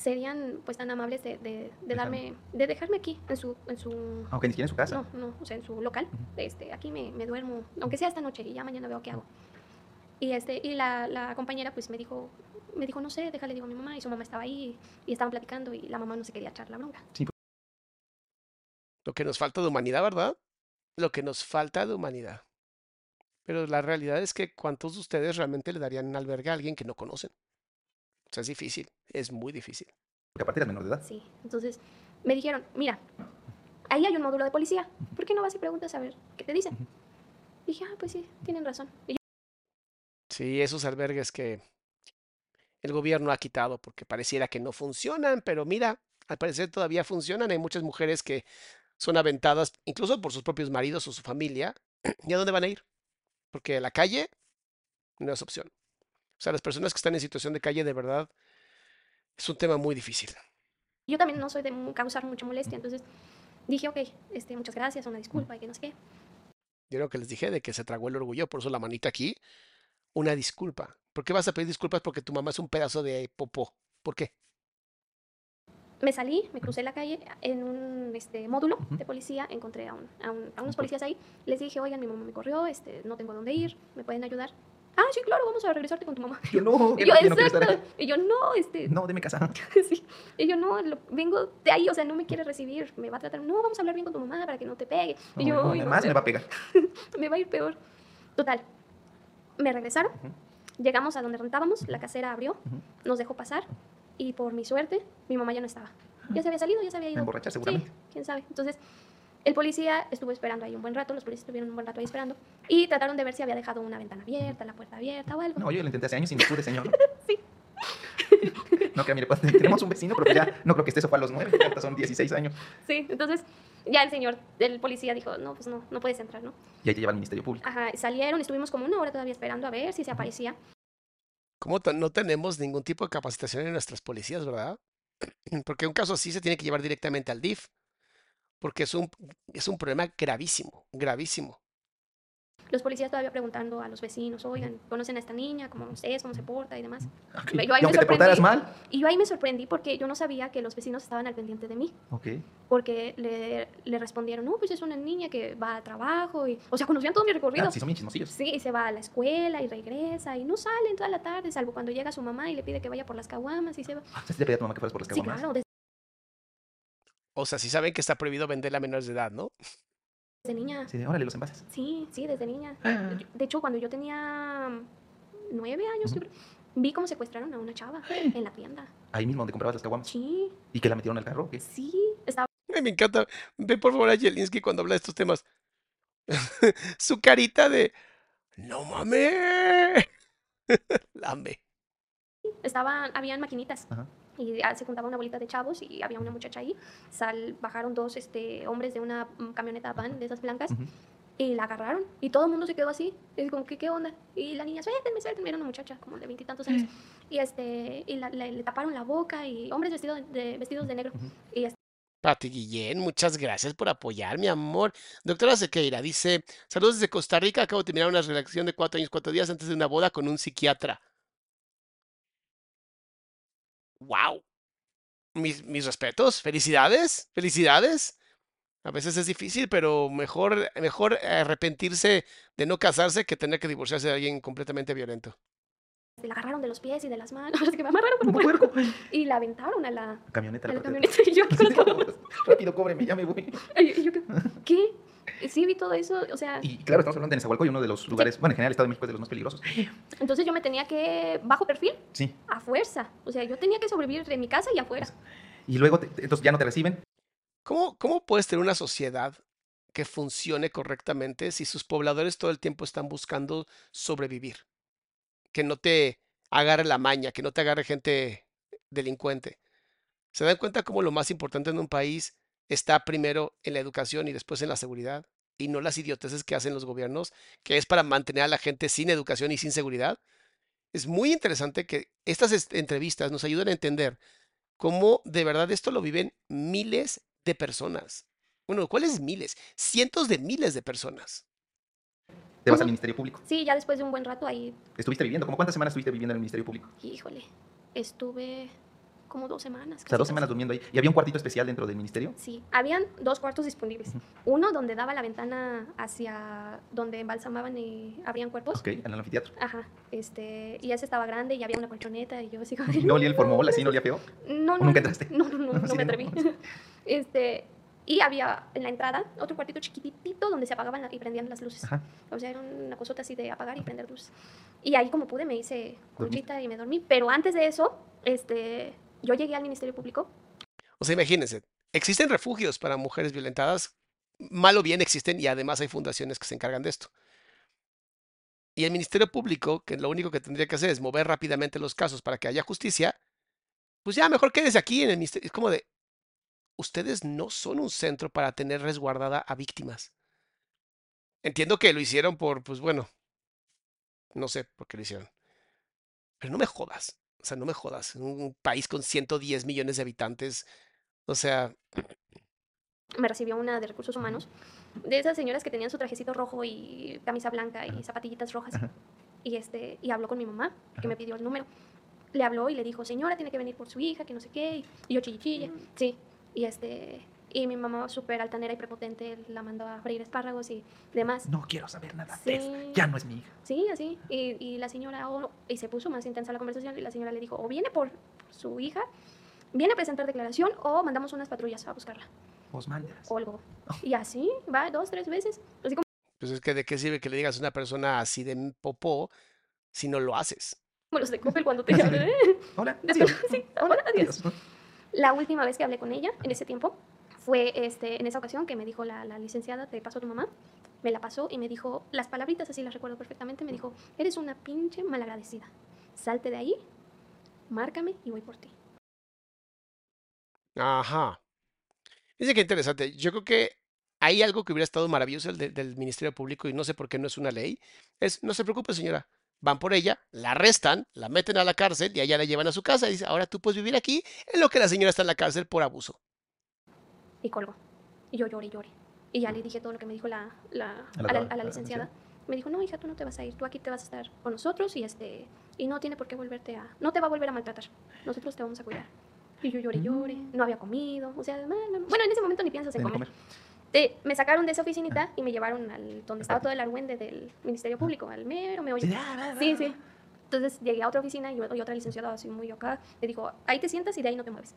serían pues tan amables de, de, darme, de dejarme aquí, en su, en su... Aunque ni siquiera en su casa. No, no, o sea, en su local. este, aquí me, me, duermo, aunque sea esta noche y ya mañana veo qué hago. Y, este, y la, la, compañera pues me dijo, me dijo, no sé, déjale, digo a mi mamá, y su mamá estaba ahí, y estaban platicando, y la mamá no se quería echar la bronca. Sí. Lo que nos falta de humanidad, ¿verdad? Lo que nos falta de humanidad. Pero la realidad es que ¿cuántos de ustedes realmente le darían un albergue a alguien que no conocen? O sea, es difícil, es muy difícil. Porque aparte eres menor de edad. Sí, entonces me dijeron, mira, ahí hay un módulo de policía, ¿por qué no vas y preguntas a ver qué te dicen? dije, ah, pues sí, tienen razón. Sí, esos albergues que el gobierno ha quitado porque pareciera que no funcionan, pero mira, al parecer todavía funcionan. Hay muchas mujeres que son aventadas incluso por sus propios maridos o su familia. ¿Y a dónde van a ir? Porque la calle no es opción. O sea, las personas que están en situación de calle, de verdad, es un tema muy difícil. Yo también no soy de causar mucha molestia, entonces dije, ok, este, muchas gracias, una disculpa y que no sé qué. Yo creo que les dije de que se tragó el orgullo, por eso la manita aquí, una disculpa. ¿Por qué vas a pedir disculpas porque tu mamá es un pedazo de popó? ¿Por qué? Me salí, me crucé la calle en un este, módulo de policía, encontré a, a, unos policías ahí, les dije, oigan, mi mamá me corrió, este, no tengo dónde ir, ¿me pueden ayudar? ah, sí, claro, vamos a regresarte con tu mamá. Yo no, y yo, no exacto. Y yo, no, este. No, deme casa. sí. Y yo, no, vengo de ahí, o sea, no me quiere recibir, me va a tratar, no, vamos a hablar bien con tu mamá para que no te pegue. Y yo, no, además me va a pegar. me va a ir peor. Total. Me regresaron, llegamos a donde rentábamos, la casera abrió, nos dejó pasar, y por mi suerte, mi mamá ya no estaba. Ya se había salido, ya se había ido. Emborrachar seguramente. Sí, quién sabe. Entonces, el policía estuvo esperando ahí un buen rato, los policías estuvieron un buen rato ahí esperando y trataron de ver si había dejado una ventana abierta, la puerta abierta o algo. No, yo lo intenté hace años y no pude, señor. sí. no, que mire, pues, tenemos un vecino, pero ya no creo que esté eso fue a los nueve, son 16 años. Sí, entonces ya el señor, el policía dijo, no, pues no, no puedes entrar, ¿no? Y ahí te lleva al Ministerio Público. Ajá, salieron, estuvimos como una hora todavía esperando a ver si se aparecía. ¿Cómo no tenemos ningún tipo de capacitación en nuestras policías, verdad? Porque un caso así se tiene que llevar directamente al DIF porque es un, es un problema gravísimo, gravísimo. Los policías todavía preguntando a los vecinos, oigan, ¿conocen a esta niña? ¿Cómo es? ¿Cómo se porta? Y demás. Okay. Yo ahí ¿Y me te portaras mal? Y yo ahí me sorprendí porque yo no sabía que los vecinos estaban al pendiente de mí. Okay. Porque le, le, respondieron, no, pues es una niña que va a trabajo. Y, o sea, conocían todo mi recorrido. Ah, sí, son bien chismosillos. Sí, y se va a la escuela y regresa y no salen toda la tarde, salvo cuando llega su mamá y le pide que vaya por las caguamas y se va. Ah, ¿Se le pide a tu mamá que fueras por las caguamas? Sí, claro, o sea, sí saben que está prohibido venderla a menores de edad, ¿no? Desde niña. Sí, órale, los envases. Sí, sí, desde niña. Ah. De hecho, cuando yo tenía nueve años, vi cómo secuestraron a una chava en la tienda. Ahí mismo donde comprabas las caguamas. Sí. ¿Y que la metieron al carro? ¿qué? Sí, estaba. me encanta. Ve por favor a Jelinski cuando habla de estos temas. Su carita de. ¡No mames! Lambe. Estaban, habían maquinitas. Ajá y se juntaba una bolita de chavos y había una muchacha ahí. Sal, bajaron dos este, hombres de una mm, camioneta van de esas blancas y la agarraron y todo el mundo se quedó así. Y como, ¿qué, qué onda? Y la niña, suéltenme, suéltenme. Era una muchacha como de veintitantos años. Y, este, y le, taparon la boca y hombres vestidos de, vestidos de negro. y este, Pati Guillén, muchas gracias por apoyar, mi amor. Doctora Sequeira dice: Saludos desde Costa Rica. Acabo de terminar una relación de cuatro años, cuatro días antes de una boda con un psiquiatra. Wow. Mis, mis respetos, felicidades, felicidades. A veces es difícil, pero mejor, mejor arrepentirse de no casarse que tener que divorciarse de alguien completamente violento. La agarraron de los pies y de las manos, que me amarraron como puerco. Y la aventaron a la camioneta. A la camioneta. Y yo, Rápido, cóbreme, ya me voy. Y yo, ¿qué? Sí, vi todo eso, o sea... Y claro, estamos hablando de Nezahualcóyotl, uno de los lugares, bueno, en general el Estado de México es de los más peligrosos. Entonces yo me tenía que, bajo perfil, sí. a fuerza. O sea, yo tenía que sobrevivir en mi casa y afuera. Y luego, entonces ya no te reciben. ¿Cómo, ¿Cómo puedes tener una sociedad que funcione correctamente si sus pobladores todo el tiempo están buscando sobrevivir? Que no te agarre la maña, que no te agarre gente delincuente. ¿Se dan cuenta cómo lo más importante en un país está primero en la educación y después en la seguridad? Y no las idioteces que hacen los gobiernos, que es para mantener a la gente sin educación y sin seguridad. Es muy interesante que estas entrevistas nos ayuden a entender cómo de verdad esto lo viven miles de personas. Bueno, ¿cuáles miles? Cientos de miles de personas. ¿Te vas al Ministerio Público? Sí, ya después de un buen rato ahí. ¿Estuviste viviendo? ¿Cómo cuántas semanas estuviste viviendo en el Ministerio Público? Híjole, estuve como dos semanas. O sea, dos semanas durmiendo ahí. ¿Y había un cuartito especial dentro del ministerio? Sí, habían dos cuartos disponibles. Uno donde daba la ventana hacia donde embalsamaban y abrían cuerpos. Ok, en el anfiteatro. Ajá, este, y ese estaba grande y había una colchoneta y yo así como... ¿No olía el formol así? ¿No olía feo? No, no. nunca entraste? No, no, no, no, me atreví. este, y había en la entrada otro cuartito chiquitito donde se apagaban y prendían las luces. Ajá. O sea, era una cosota así de apagar y prender luces. Y ahí como pude me hice colchita y me dormí. Pero antes de eso, este, yo llegué al Ministerio Público. O sea, imagínense, existen refugios para mujeres violentadas, mal o bien existen y además hay fundaciones que se encargan de esto. Y el Ministerio Público, que lo único que tendría que hacer es mover rápidamente los casos para que haya justicia, pues ya mejor quédese aquí en el Ministerio. Es como de, ustedes no son un centro para tener resguardada a víctimas. Entiendo que lo hicieron por, pues bueno, no sé por qué lo hicieron. Pero no me jodas. O sea, no me jodas. Un país con 110 millones de habitantes. O sea. Me recibió una de recursos humanos. De esas señoras que tenían su trajecito rojo y camisa blanca y zapatillitas rojas. Y, este, y habló con mi mamá, que me pidió el número. Le habló y le dijo, señora, tiene que venir por su hija, que no sé qué. Y yo chille, mm. Sí. Y este, y mi mamá, súper altanera y prepotente, la mandó a freír espárragos y demás. No quiero saber nada de Ya no es mi hija. Sí, así. Y, y la señora, y se puso más intensa la conversación y la señora le dijo, o viene por su hija, viene a presentar declaración o mandamos unas patrullas a buscarla. Os mandas. O algo. Oh. Y así, va dos, tres veces. Así como... Pues es que de qué sirve que le digas a una persona así de popó si no lo haces. Como los de Coppel cuando te llaman. Hola. sí, hola, adiós. La última vez que hablé con ella, en ese tiempo, fue este, en esa ocasión que me dijo la, licenciada, te pasó tu mamá, me la pasó y me dijo, las palabritas así las recuerdo perfectamente, me dijo, eres una pinche malagradecida, salte de ahí, márcame y voy por ti. Ajá. Dice que interesante. Yo creo que hay algo que hubiera estado maravilloso del, del Ministerio Público y no sé por qué no es una ley. Es, no se preocupe, señora. Van por ella, la arrestan, la meten a la cárcel y allá la llevan a su casa y dice, ahora tú puedes vivir aquí en lo que la señora está en la cárcel por abuso y colgó. Y yo lloré lloré. Y ya le dije todo lo que me dijo la, la, a, la, licenciada. Me dijo, no, hija, tú no te vas a ir, tú aquí te vas a estar con nosotros y, este, y no tiene por qué volverte a... No te va a volver a maltratar, nosotros te vamos a cuidar. Y yo lloré, lloré, mm. no había comido, o sea, bueno, en ese momento ni piensas en comer. me sacaron de esa oficinita y me llevaron al donde estaba todo el argüende del Ministerio Público, al mero me oye. Sí, sí. Entonces llegué a otra oficina y, otra licenciada así muy acá, le dijo, ahí te sientas y de ahí no te mueves.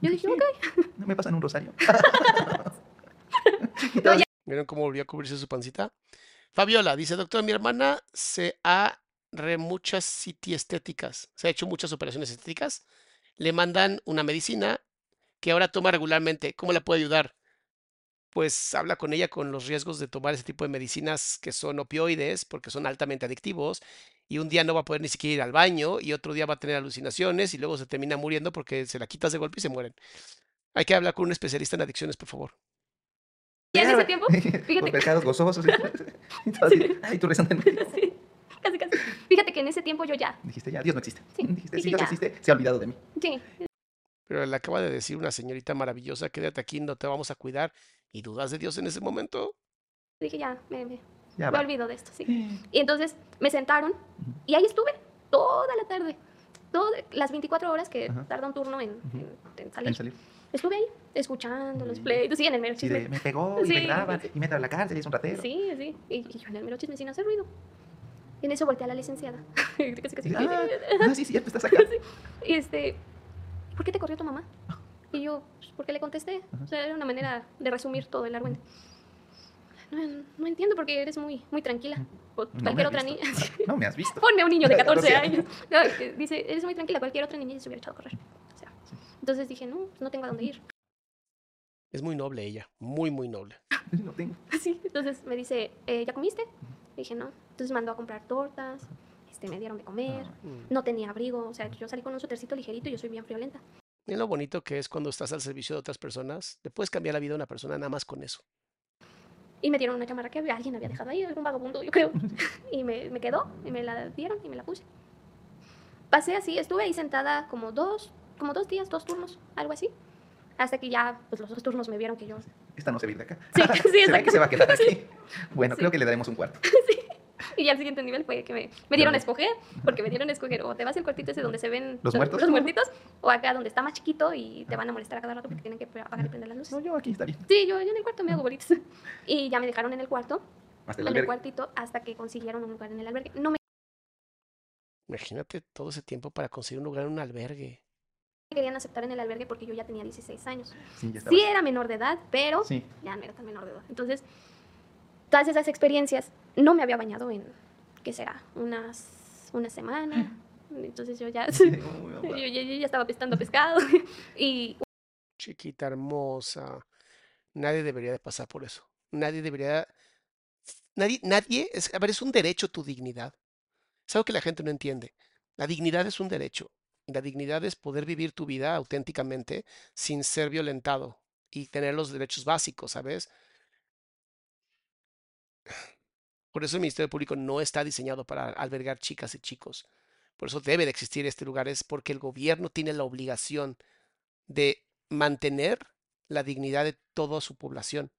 Yo dije, ok. No me pasan un rosario. ¿Vieron cómo volvió a cubrirse su pancita? Fabiola dice, doctor, mi hermana se ha re muchas city estéticas, se ha hecho muchas operaciones estéticas, le mandan una medicina que ahora toma regularmente. ¿Cómo la puede ayudar? Pues habla con ella con los riesgos de tomar ese tipo de medicinas que son opioides, porque son altamente adictivos, y un día no va a poder ni siquiera ir al baño y otro día va a tener alucinaciones y luego se termina muriendo porque se la quitas de golpe y se mueren. Hay que hablar con un especialista en adicciones, por favor. ¿Y en ese tiempo? Fíjate. Los. Sí. Ay, tú rezando en Sí, casi, casi. Fíjate que en ese tiempo yo ya. Dijiste ya, Dios no existe. Sí, Dijiste, si Dios existe, se ha olvidado de mí. Sí. Pero le acaba de decir una señorita maravillosa, quédate aquí, no te vamos a cuidar. ¿Y dudas de Dios en ese momento? Dije, ya, me, me, me olvido de esto, sí. Y entonces me sentaron y ahí estuve toda la tarde. Todas las 24 horas que tarda un turno en, salir. estuve ahí, escuchando los pleitos, sí, en el mero chisme. Sí, me pegó y me graba y me a la cárcel y es un ratero. Sí, sí, y, yo en el mero chisme sin hacer ruido. Y en eso volteé a la licenciada. ah, ah, sí, cierto, estás acá. Y este, ¿por qué te corrió tu mamá? Y yo, pues, ¿por qué le contesté? O sea, era una manera de resumir todo el argüente. No, no, entiendo porque eres muy, muy tranquila. cualquier otra niña. No me has visto. Ponme a un niño de 14 años. dice, eres muy tranquila, cualquier otra niña se hubiera echado a correr. O sea, entonces dije, no, no tengo a dónde ir. Es muy noble ella, muy, muy noble. no tengo. Sí, entonces me dice, eh, ¿ya comiste? dije, no. Entonces mandó a comprar tortas, este, me dieron de comer, ah. no tenía abrigo, o sea, yo salí con un sutercito ligerito y yo soy bien friolenta. Y lo bonito que es cuando estás al servicio de otras personas, le puedes cambiar la vida a una persona nada más con eso. Y me dieron una chamarra que alguien había dejado ahí, algún vagabundo, yo creo. Y me, me quedó, y me la dieron y me la puse. Pasé así, estuve ahí sentada como dos, como dos días, dos turnos, algo así. Hasta que ya, pues los dos turnos me vieron que yo... Esta no se viene de acá. Sí, sí, se, que se va a quedar aquí. Bueno, creo que le daremos un cuarto. Sí. Y ya el siguiente nivel fue que me, me dieron a escoger, porque me dieron a escoger, o te vas al cuartito ese donde se ven los, muertos, los muertitos, o acá donde está más chiquito y te van a molestar a cada rato porque tienen que apagar y prender las luces. No, yo aquí bien. Sí, yo, yo en el cuarto me hago bolitas. Y ya me dejaron en el cuarto, hasta el en el cuartito, hasta que consiguieron un lugar en el albergue. No me... Imagínate todo ese tiempo para conseguir un lugar en un albergue me querían aceptar en el albergue porque yo ya tenía 16 años. Sí, sí era menor de edad, pero ya no era tan menor de edad. Entonces, todas esas experiencias, no me había bañado en ¿qué será? Unas, una semana. Entonces yo ya, yo, ya estaba pescando pescado. y... Chiquita hermosa. Nadie debería de pasar por eso. Nadie debería... Nadie, nadie, es, a ver, es un derecho tu dignidad. Es algo que la gente no entiende. La dignidad es un derecho. La dignidad es poder vivir tu vida auténticamente sin ser violentado y tener los derechos básicos, ¿sabes? Por eso el Ministerio Público no está diseñado para albergar chicas y chicos. Por eso debe de existir este lugar, es porque el gobierno tiene la obligación de mantener la dignidad de toda su población.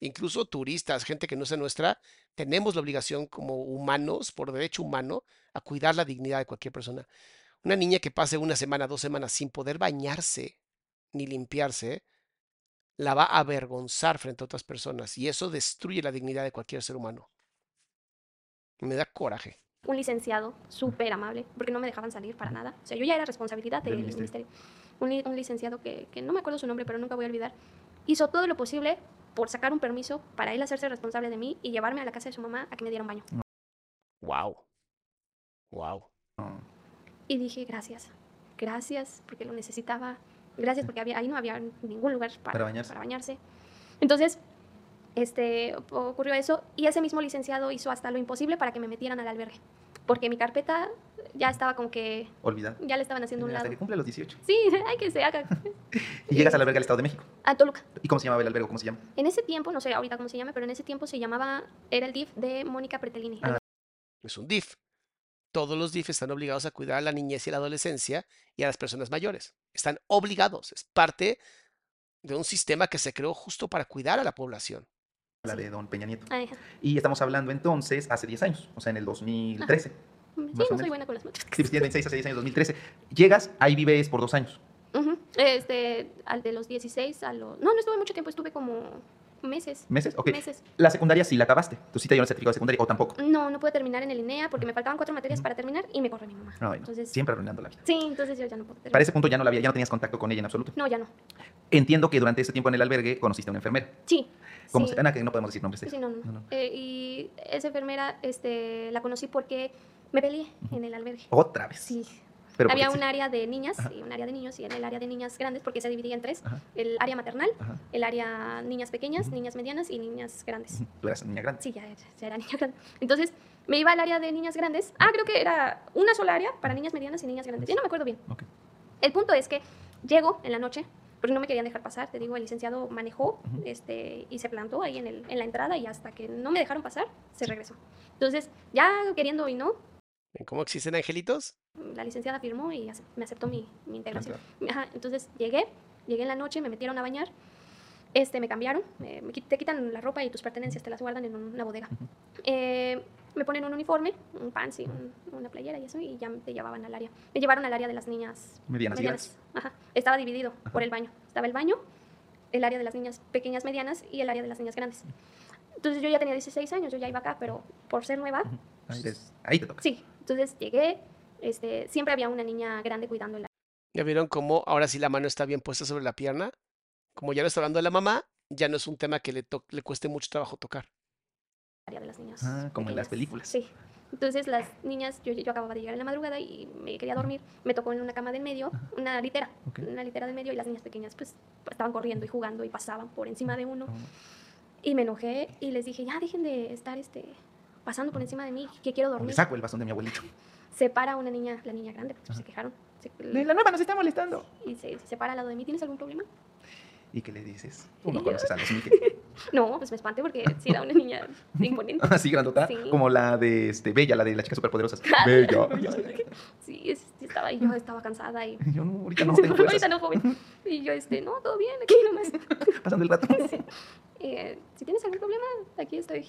Incluso turistas, gente que no sea nuestra, tenemos la obligación como humanos, por derecho humano, a cuidar la dignidad de cualquier persona. Una niña que pase una semana, dos semanas sin poder bañarse ni limpiarse, la va a avergonzar frente a otras personas y eso destruye la dignidad de cualquier ser humano. Me da coraje. Un licenciado súper amable, porque no me dejaban salir para nada. O sea, yo ya era responsabilidad del, ministerio. Un, licenciado que, no me acuerdo su nombre, pero nunca voy a olvidar, hizo todo lo posible por sacar un permiso para él hacerse responsable de mí y llevarme a la casa de su mamá a que me dieran baño. Wow. Wow. Y dije, gracias. Gracias porque lo necesitaba. Gracias porque había, ahí no había ningún lugar para, bañarse. para bañarse. Entonces, este, ocurrió eso y ese mismo licenciado hizo hasta lo imposible para que me metieran al albergue. Porque mi carpeta ya estaba como que... Olvidada. Ya le estaban haciendo un lado. Hasta que cumple los 18. Sí, hay que se haga. ¿Y llegas al albergue del Estado de México? A Toluca. ¿Y cómo se llamaba el albergue? ¿Cómo se llama? En ese tiempo, no sé ahorita cómo se llama, pero en ese tiempo se llamaba, era el DIF de Mónica Pretelini. Ah. Es un DIF. Todos los DIF están obligados a cuidar a la niñez y la adolescencia y a las personas mayores. Están obligados. Es parte de un sistema que se creó justo para cuidar a la población la de don Peña Nieto. Y estamos hablando entonces hace 10 años, o sea, en el 2013. Sí, no soy buena con las matemáticas. Sí, pues tiene 26 a 6 años, 2013. Llegas, ahí vives por dos años. Este, al de los 16 a los... No, no estuve mucho tiempo, estuve como meses. ¿Meses? Ok. Meses. La secundaria sí la acabaste. ¿Tú sí te dieron el certificado de secundaria o tampoco? No, no pude terminar en el INEA porque me faltaban cuatro materias para terminar y me corrió mi mamá. No, entonces, siempre arruinando la vida. Sí, entonces yo ya no puedo terminar. Para ese punto ya no la había, ya no tenías contacto con ella en absoluto. No, ya no. Entiendo que durante ese tiempo en el albergue conociste a una enfermera. Sí. ¿Cómo se llama? Que no podemos decir nombres. Sí, no, no. Eh, y esa enfermera este, la conocí porque me peleé en el albergue. ¿Otra vez? Sí. Había un área de niñas y un área de niños, y en el área de niñas grandes, porque se dividía en tres, el área maternal, el área niñas pequeñas, niñas medianas y niñas grandes. ¿Tú eras niña grande? Sí, ya, ya, era niña grande. Entonces, me iba al área de niñas grandes. Ah, creo que era una sola área para niñas medianas y niñas grandes. Ya no me acuerdo bien. El punto es que llego en la noche, porque no me querían dejar pasar. Te digo, el licenciado manejó este, y se plantó ahí en, el, en la entrada y hasta que no me dejaron pasar, se regresó. Entonces, ya queriendo y no. ¿Cómo existen angelitos? La licenciada firmó y me aceptó mi, mi integración. entonces llegué, llegué en la noche, me metieron a bañar. Este, me cambiaron, me, te quitan la ropa y tus pertenencias te las guardan en una bodega. Eh, me ponen un uniforme, un pants y una playera y eso, y ya te llevaban al área. Me llevaron al área de las niñas medianas. medianas. Ajá. Estaba dividido por el baño. Estaba el baño, el área de las niñas pequeñas, medianas y el área de las niñas grandes. Entonces yo ya tenía 16 años, yo ya iba acá, pero por ser nueva. Ahí, te toca. Sí, entonces llegué, este, siempre había una niña grande cuidando la. ¿Ya vieron cómo ahora sí la mano está bien puesta sobre la pierna? Como ya lo está hablando de la mamá, ya no es un tema que le, le cueste mucho trabajo tocar. Área de las niñas. Ah, como en las películas. Sí. Entonces las niñas, yo, yo acababa de llegar en la madrugada y me quería dormir, me tocó en una cama del medio, una litera, una litera del medio y las niñas pequeñas pues estaban corriendo y jugando y pasaban por encima de uno. Y me enojé y les dije, ya dejen de estar este, pasando por encima de mí, que quiero dormir. Le saco el bastón de mi abuelito. Se para una niña, la niña grande, porque se quejaron. la nueva nos está molestando. Y se, se para al lado de mí, ¿tienes algún problema? ¿Y qué le dices? Tú no conoces a los Mickey. No, pues me espanté porque sí era una niña imponente. Así grandota, como la de este, Bella, la de las chicas superpoderosas. Bella. sí, estaba ahí, yo estaba cansada y... Yo no, ahorita no tengo ahorita no, joven. Y yo, este, no, todo bien, aquí nomás. Pasando el rato. Eh, si tienes algún problema, aquí estoy.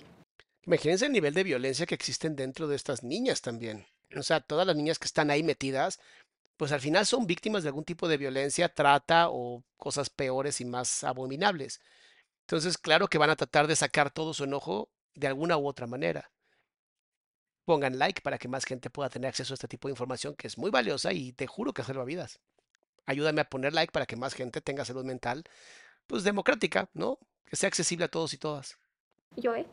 Imagínense el nivel de violencia que existen dentro de estas niñas también. O sea, todas las niñas que están ahí metidas, pues al final son víctimas de algún tipo de violencia, trata o cosas peores y más abominables. Entonces, claro que van a tratar de sacar todo su enojo de alguna u otra manera. Pongan like para que más gente pueda tener acceso a este tipo de información que es muy valiosa y te juro que salva vidas. Ayúdame a poner like para que más gente tenga salud mental, pues democrática, ¿no? Que sea accesible a todos y todas. Yo, ¿eh?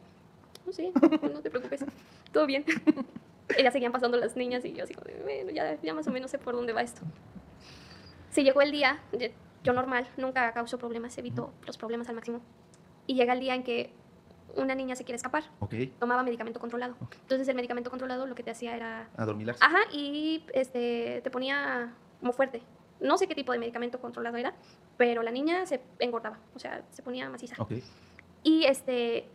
No, sí, no te preocupes. Todo bien. Ellas seguían pasando las niñas y yo así, bueno, ya, ya más o menos sé por dónde va esto. Se llegó el día, yo normal, nunca causo problemas, evito los problemas al máximo. Y llega el día en que una niña se quiere escapar. Tomaba medicamento controlado. Entonces el medicamento controlado lo que te hacía era... Adormilarse. Ajá, y este, te ponía como fuerte. No sé qué tipo de medicamento controlado era, pero la niña se engordaba, o sea, se ponía maciza. Y este,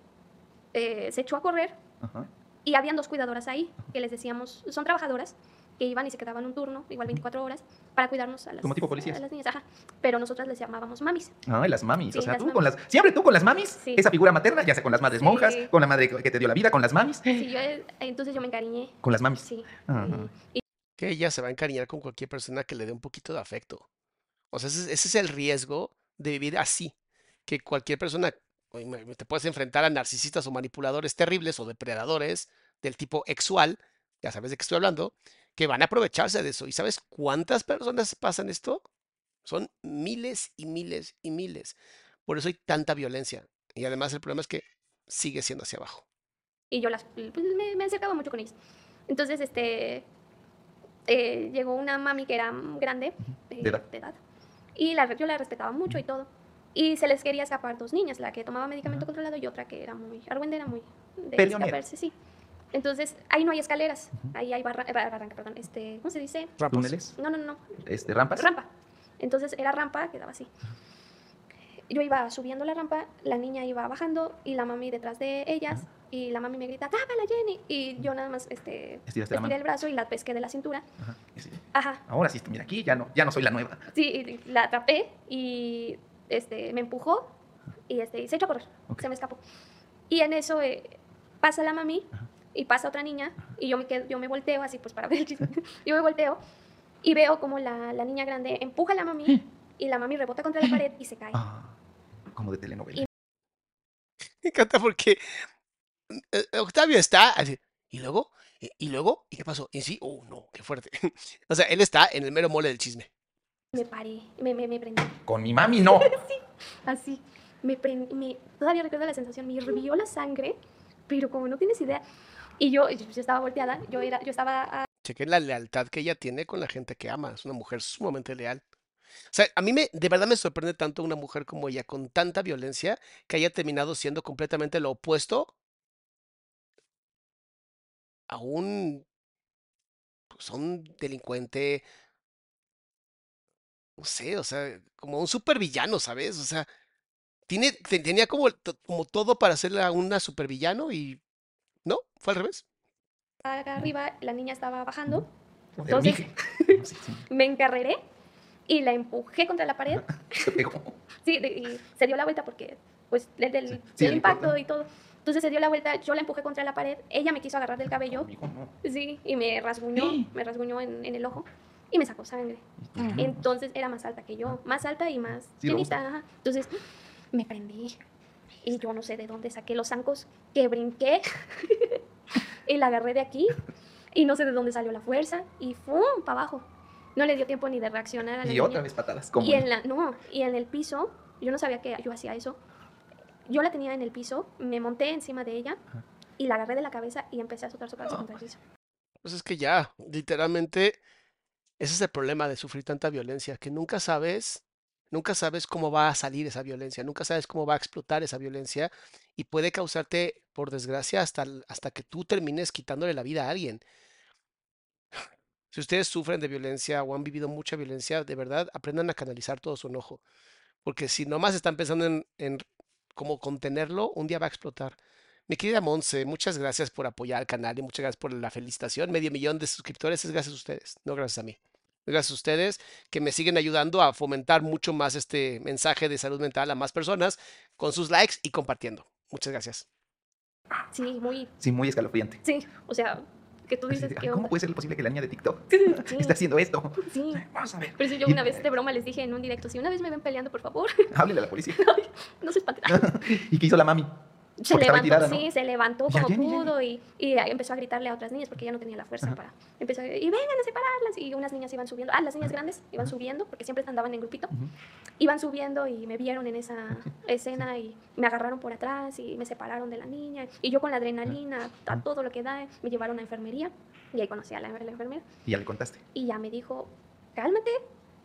eh, se echó a correr y habían dos cuidadoras ahí que les decíamos, son trabajadoras, que iban y se quedaban un turno, igual 24 horas, para cuidarnos a las, Como tipo policías. A las niñas. Ajá. Pero nosotras les llamábamos mamis. Ah, las mamis. o sea, tú con las. Siempre tú con las mamis. Esa figura materna, ya sea con las madres monjas, con la madre que te dio la vida, con las mamis. Sí, yo, eh, entonces yo me encariñé. Con las mamis. Sí. Que ella se va a encariñar con cualquier persona que le dé un poquito de afecto. O sea, ese, ese es el riesgo de vivir así. Que cualquier persona. Te puedes enfrentar a narcisistas o manipuladores terribles o depredadores del tipo sexual, ya sabes de qué estoy hablando, que van a aprovecharse de eso. ¿Y sabes cuántas personas pasan esto? Son miles y miles y miles. Por eso hay tanta violencia. Y además el problema es que sigue siendo hacia abajo. Y yo las, pues, me, me acercaba mucho con ellos. Entonces, este, eh, llegó una mami que era grande, de, edad. y la, yo la respetaba mucho y todo. Y se les quería escapar dos niñas, la que tomaba medicamento controlado y otra que era muy argüendera, muy de escaparse, sí. Entonces, ahí no hay escaleras, ahí hay barra, barranca, perdón, este, ¿cómo se dice? ¿Túneles? No, no, no. Este, ¿Rampas? Rampa. Entonces, era rampa, quedaba así. Yo iba subiendo la rampa, la niña iba bajando y la mami detrás de ellas. Y la mami me grita, la Jenny! Y yo nada más este, estiré el brazo y la pesqué de la cintura. Ajá. Ajá. Ahora sí, mira, aquí ya no, ya no soy la nueva. Sí, la atrapé y este, me empujó y este, se echó a correr. Se me escapó. Y en eso eh, pasa la mami y pasa otra niña y yo me, quedo, yo me volteo así pues para ver el chiste. yo me volteo y veo como la, la, niña grande empuja a la mami y la mami rebota contra la pared y se cae. Ah, como de telenovela. Me encanta porque eh, Octavio está así, y luego, y luego, ¿y qué pasó? Y sí, oh no, qué fuerte. o sea, él está en el mero mole del chisme. Me paré, me, me, me prendí. Con mi mami no. sí, así. Me prendí, me, todavía recuerdo la sensación, me hirvió la sangre, pero como no tienes idea, y yo, yo estaba volteada, yo, era, yo estaba... A... Chequen la lealtad que ella tiene con la gente que ama. Es una mujer sumamente leal. O sea, a mí me, de verdad me sorprende tanto una mujer como ella, con tanta violencia, que haya terminado siendo completamente lo opuesto a un, pues, un delincuente, no sé, o sea, como un supervillano, ¿sabes? O sea, tiene, tenía como, como todo para ser una supervillano y no, fue al revés. Acá arriba la niña estaba bajando. Entonces me encarreré y la empujé contra la pared. Sí, y se dio la vuelta porque, pues, del, impacto y todo. Entonces se dio la vuelta, yo la empujé contra la pared, ella me quiso agarrar del cabello. Sí, y me rasguñó, me rasguñó en, en, el ojo y me sacó sangre. Entonces era más alta que yo, más alta y más llenita. Entonces me prendí y yo no sé de dónde saqué los zancos que brinqué y la agarré de aquí y no sé de dónde salió la fuerza y ¡fum! para abajo. No le dio tiempo ni de reaccionar a la Y otra vez patadas. Y en la, no, y en el piso, yo no sabía que yo hacía eso. Yo la tenía en el piso, me monté encima de ella y la agarré de la cabeza y empecé a azotar su cabeza contra el piso. Pues es que ya, literalmente, ese es el problema de sufrir tanta violencia, que nunca sabes, nunca sabes cómo va a salir esa violencia, nunca sabes cómo va a explotar esa violencia y puede causarte, por desgracia, hasta, hasta que tú termines quitándole la vida a alguien. Si ustedes sufren de violencia o han vivido mucha violencia, de verdad, aprendan a canalizar todo su enojo. Porque si nomás están pensando en, cómo contenerlo, un día va a explotar. Mi querida Monse, muchas gracias por apoyar al canal y muchas gracias por la felicitación. Medio millón de suscriptores es gracias a ustedes, no gracias a mí. Gracias a ustedes que me siguen ayudando a fomentar mucho más este mensaje de salud mental a más personas con sus likes y compartiendo. Muchas gracias. Sí, muy. Sí, muy escalofriante. Sí, o sea, que tú dices que... ¿Cómo puede ser posible que la niña de TikTok esté haciendo esto? Sí. Vamos a ver. Pero si yo una vez de broma les dije en un directo, si una vez me ven peleando, por favor. Háblele a la policía. no se espanten. ¿Y qué hizo la mami? Se levantó, sí, se levantó como pudo Y, y, empezó a gritarle a otras niñas porque ya no tenía la fuerza para... Empezó a, y vengan a separarlas. Y unas niñas iban subiendo. Ah, las niñas grandes iban subiendo porque siempre andaban en grupito. Iban subiendo y me vieron en esa escena y me agarraron por atrás y me separaron de la niña. Y yo con la adrenalina, a todo lo que da, me llevaron a enfermería. Y ahí conocí a la, la enfermera. ¿Y ya le contaste? Y ya me dijo, cálmate,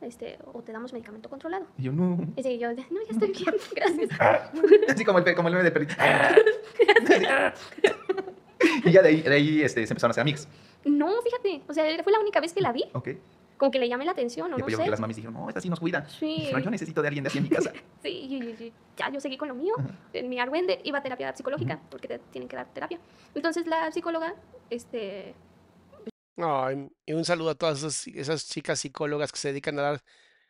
este, o te damos medicamento controlado. Y yo, no. Y yo, no, ya estoy bien, gracias. Así como el, como el meme del perrito. y ya de ahí, de ahí este, se empezaron a hacer amigas. No, fíjate, o sea, fue la única vez que la vi. Ok. Como que le llamé la atención, o y no sé. que las mamis dijeron, no, esta sí nos cuida. Sí. yo necesito de alguien de así en mi casa. sí, ya yo seguí con lo mío. En mi argüende iba a terapia psicológica, porque te tienen que dar terapia. Entonces la psicóloga, este, y un saludo a todas esas, chicas psicólogas que se dedican a dar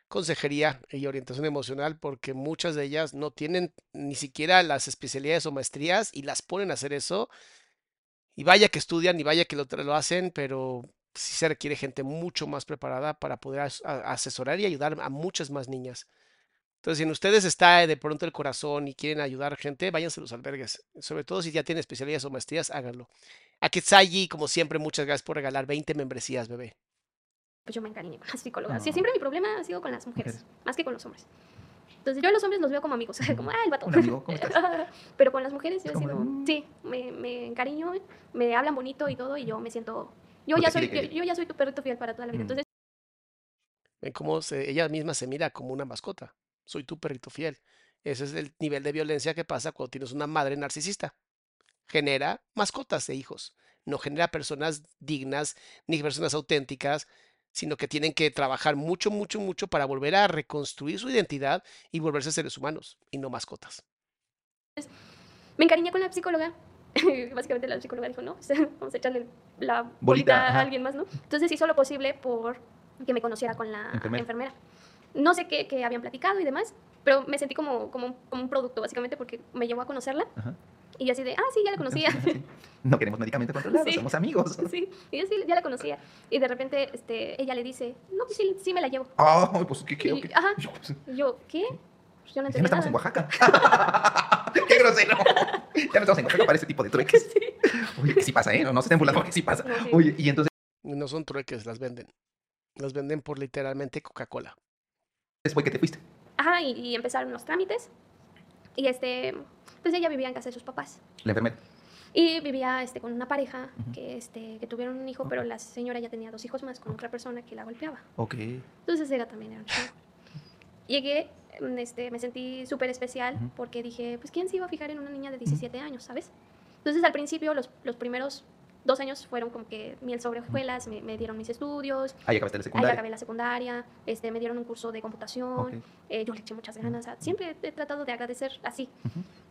consejería y orientación emocional porque muchas de ellas no tienen ni siquiera las especialidades o maestrías y las ponen a hacer eso. Y vaya que estudian y vaya que lo, hacen, pero sí se requiere gente mucho más preparada para poder asesorar y ayudar a muchas más niñas. Entonces, si en ustedes está de pronto el corazón y quieren ayudar gente, váyanse a los albergues. Sobre todo si ya tienen especialidades o maestrías, háganlo. A Ketsayi, como siempre, muchas gracias por regalar 20 membresías, bebé. Pues yo me encariñé con las psicólogas. Sí, siempre mi problema ha sido con las mujeres, más que con los hombres. Entonces yo a los hombres los veo como amigos, como, ah, el vato. Pero con las mujeres yo he sido, sí, me, me encariño, me hablan bonito y todo, y yo me siento, yo ya soy, yo, ya soy tu perrito fiel para toda la vida. Entonces, ven cómo ella misma se mira como una mascota soy tu perrito fiel. Ese es el nivel de violencia que pasa cuando tienes una madre narcisista. Genera mascotas de hijos, no genera personas dignas ni personas auténticas, sino que tienen que trabajar mucho, mucho, mucho para volver a reconstruir su identidad y volverse seres humanos y no mascotas. Me encariñé con la psicóloga. Básicamente la psicóloga dijo, no, vamos a echarle la bolita, a alguien más, ¿no? Entonces hizo lo posible por que me conociera con la enfermera no sé qué, qué, habían platicado y demás, pero me sentí como, como, como un producto, básicamente, porque me llevó a conocerla. Y yo así de, ah, sí, ya la conocía. No queremos medicamento controlado, somos amigos. Sí, y yo sí, ya la conocía. Y de repente este, ella le dice, no, pues sí, sí me la llevo. Ah, pues, ¿qué? qué, qué? Ajá. Yo, pues, yo, ¿qué? Pues yo no ya no estamos en Oaxaca. ¡Qué grosero! Ya no estamos en Oaxaca para ese tipo de trueques. Sí. Oye, que sí pasa, ¿eh? No, no se estén burlando, que sí pasa. Oye, y entonces... No son trueques, las venden. Las venden por literalmente Coca-Cola fue que te fuiste. Ajá, y, empezaron los trámites. Y este, pues ella vivía en casa de sus papás. La enfermera. Y vivía este, con una pareja que, este, que tuvieron un hijo, pero la señora ya tenía dos hijos más con otra persona que la golpeaba. Ok. Entonces ella también era un chico. Llegué, mm, este, me sentí súper especial porque dije, pues ¿quién se iba a fijar en una niña de 17 años, sabes? Entonces al principio, los, los primeros dos años fueron como que miel sobre hojuelas, me, dieron mis estudios. Ahí acabaste la secundaria. Ahí acabé la secundaria, este, me dieron un curso de computación, eh, yo le eché muchas ganas, siempre he tratado de agradecer así.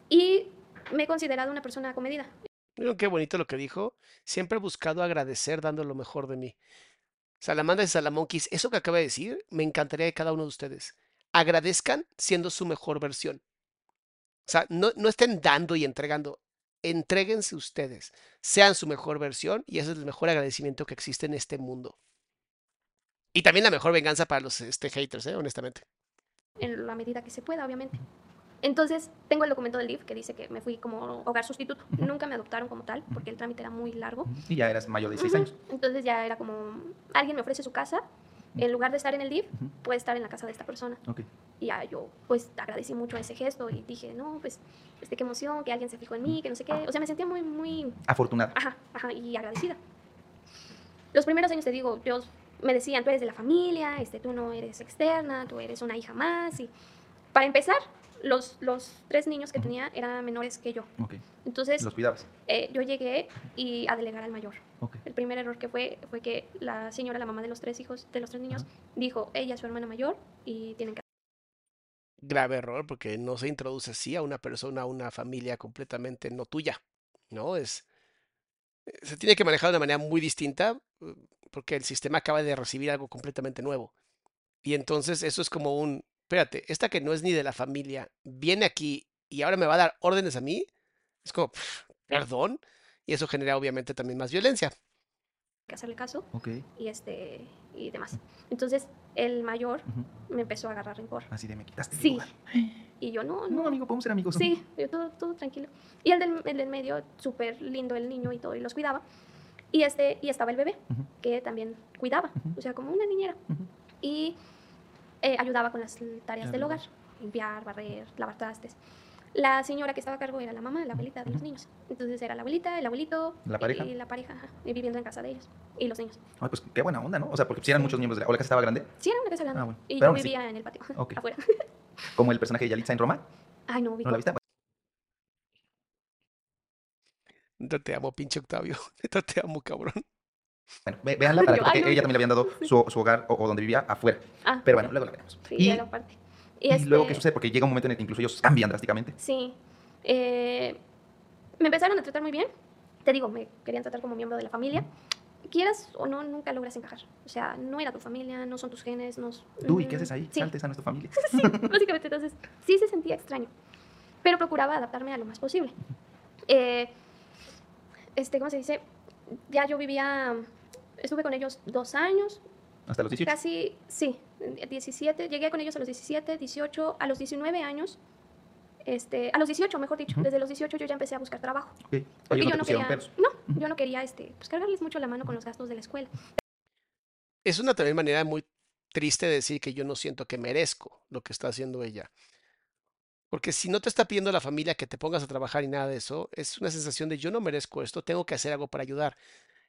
Y me he considerado una persona comedida. Miren qué bonito lo que dijo. Siempre he buscado agradecer dando lo mejor de mí. Salamandra y Salamonquis, eso que acaba de decir, me encantaría de cada uno de ustedes. agradezcan siendo su mejor versión. O sea, no, no estén dando y entregando, entréguense ustedes, sean su mejor versión y ese es el mejor agradecimiento que existe en este mundo. Y también la mejor venganza para los este, haters, ¿eh? honestamente. En la medida que se pueda, obviamente. Entonces, tengo el documento del DIF que dice que me fui como hogar sustituto. Nunca me adoptaron como tal, porque el trámite era muy largo. Y ya eras mayor de 6 años. Entonces ya era como, alguien me ofrece su casa, en lugar de estar en el DIF, puede estar en la casa de esta persona. Y ya yo, pues, agradecí mucho ese gesto y dije, no, pues, este, qué emoción, que alguien se fijó en mí, que no sé qué. O sea, me sentía muy, muy... Afortunada. Ajá, ajá, y agradecida. Los primeros años, te digo, yo me decían, tú eres de la familia, este, tú no eres externa, tú eres una hija más. Y para empezar, los, los tres niños que tenía eran menores que yo. Entonces, ¿los cuidabas? Eh, yo llegué y a delegar al mayor. El primer error que fue fue que la señora, la mamá de los tres hijos, de los tres niños, dijo, ella es su hermana mayor y tienen que... Grave error porque no se introduce así a una persona, a una familia completamente no tuya, ¿no? Es, se tiene que manejar de una manera muy distinta porque el sistema acaba de recibir algo completamente nuevo. Y entonces eso es como un, espérate, esta que no es ni de la familia, viene aquí y ahora me va a dar órdenes a mí. Es como, perdón. Y eso genera obviamente también más violencia. Que hacerle caso. Y este y demás. Entonces, el mayor me empezó a agarrar rencor. Así de me quitaste. Sí. Y yo no, no. No, amigo, podemos ser amigos. Sí, yo todo, todo tranquilo. Y el del, el del medio, súper lindo el niño y todo, y los cuidaba. Y, este, y estaba el bebé, que también cuidaba, o sea, como una niñera. Y eh, ayudaba con las tareas del hogar, limpiar, barrer, lavar trastes. La señora que estaba a cargo era la mamá, la abuelita de los niños. Entonces era la abuelita, el abuelito ¿La pareja? y la pareja, y viviendo en casa de ellos y los niños. Ay, pues qué buena onda, ¿no? O sea, porque si eran muchos miembros de la... ¿O la casa estaba grande? Sí, era una casa grande. Ah, bueno. Y yo vivía en el patio, afuera. ¿Como el personaje de Yalitza en Roma? Ay, no, ¿No la viste? No te amo, pinche Octavio. No te amo, cabrón. Bueno, véanla para que ella también le habían dado su, su hogar o, donde vivía afuera. Ah, Pero bueno, luego la veremos. Sí, y, parte. Y, y luego, ¿qué este sucede? Porque llega un momento en el que incluso ellos cambian drásticamente. Sí. Eh, me empezaron a tratar muy bien. Te digo, me querían tratar como miembro de la familia. Quieras o no, nunca logras encajar. O sea, no era tu familia, no son tus genes, no... Tú, ¿y qué haces ahí? Saltes a nuestra familia. sí, básicamente. Entonces, sí se sentía extraño. Pero procuraba adaptarme a lo más posible. Eh, este, ¿cómo se dice? Ya yo vivía, estuve con ellos dos años. ¿Hasta los 18? Casi, sí, 17, llegué con ellos a los 17, 18, a los 19 años. Este, a los 18, mejor dicho, desde los 18 yo ya empecé a buscar trabajo. Okay. Porque yo no quería, no, yo no quería este, pues cargarles mucho la mano con los gastos de la escuela. Es una también manera muy triste decir que yo no siento que merezco lo que está haciendo ella. Porque si no te está pidiendo la familia que te pongas a trabajar y nada de eso, es una sensación de yo no merezco esto, tengo que hacer algo para ayudar.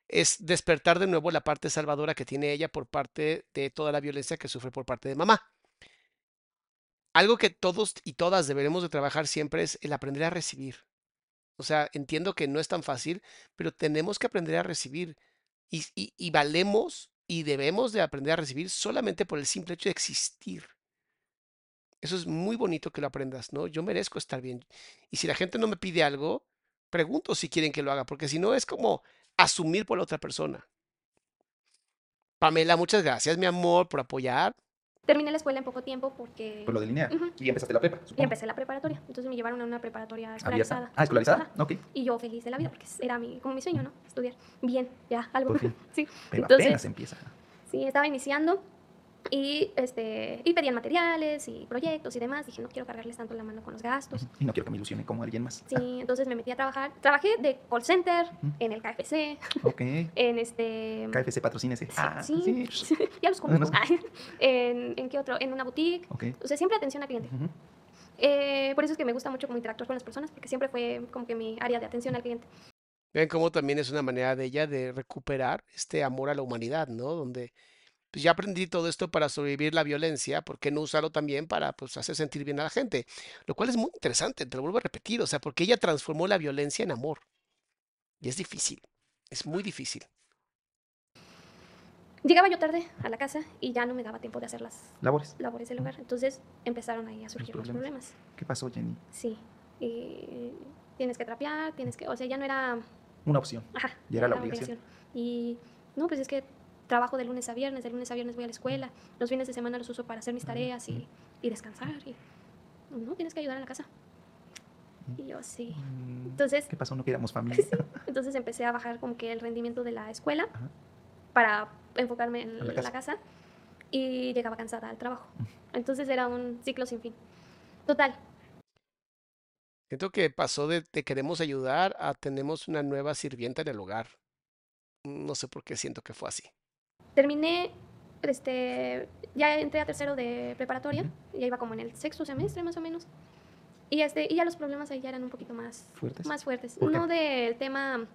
Es despertar de nuevo la parte salvadora que tiene ella por parte de toda la violencia que sufre por parte de mamá. Algo que todos y todas deberemos de trabajar siempre es el aprender a recibir. O sea, entiendo que no es tan fácil, pero tenemos que aprender a recibir. Y, y valemos y debemos de aprender a recibir solamente por el simple hecho de existir. Eso es muy bonito que lo aprendas, ¿no? Yo merezco estar bien. Y si la gente no me pide algo, pregunto si quieren que lo haga, porque si no es como asumir por la otra persona. Pamela, muchas gracias, mi amor, por apoyar. Terminé la escuela en poco tiempo porque... Por lo de línea. Y empezaste la prepa, Y empecé la preparatoria. Entonces me llevaron a una preparatoria escolarizada. Ah, ¿escolarizada? Ok. Y yo feliz de la vida porque era mi, como mi sueño, ¿no? Estudiar bien, ya, algo. sí. Pero apenas empieza. Sí, estaba iniciando y, este, y pedían materiales y proyectos y demás. Dije, no quiero cargarles tanto la mano con los gastos. Y no quiero que me ilusione como alguien más. Sí, entonces me metí a trabajar. Trabajé de call center, en el KFC. Ok. En este... KFC patrocínese. Ah, sí. ya los conozco. en, ¿En qué otro? En una boutique. Ok. O sea, siempre atención al cliente. Eh, por eso es que me gusta mucho como interactuar con las personas, porque siempre fue como que mi área de atención al cliente. Ven cómo también es una manera de ella de recuperar este amor a la humanidad, ¿no? Donde pues ya aprendí todo esto para sobrevivir la violencia, ¿por qué no usarlo también para pues, hacer sentir bien a la gente? Lo cual es muy interesante, te lo vuelvo a repetir, o sea, porque ella transformó la violencia en amor. Y es difícil, es muy difícil. Llegaba yo tarde a la casa y ya no me daba tiempo de hacer las labores, labores del hogar. Entonces empezaron ahí a surgir los problemas. ¿Qué pasó, Jenny? Sí. tienes que trapear, tienes que. O sea, ya no era. Una opción. Ajá. Ya era la obligación. Y no, pues es que trabajo de lunes a viernes, de lunes a viernes voy a la escuela, los fines de semana los uso para hacer mis tareas y, y descansar. Y, no, tienes que ayudar en la casa. Y yo, sí. Mm, Entonces, ¿Qué pasó? No queríamos familia. entonces empecé a bajar como que el rendimiento de la escuela para enfocarme en En la la, casa. casa. y llegaba cansada al trabajo. Entonces era un ciclo sin fin. Total, Siento que pasó de te queremos ayudar a tenemos una nueva sirvienta en el hogar. No sé por qué siento que fue así. Terminé, este, ya entré a tercero de preparatoria, ya iba como en el sexto semestre más o menos. Y, este, y ya los problemas ahí ya eran un poquito más ¿Fuertes? más fuertes. ¿Por qué? No del tema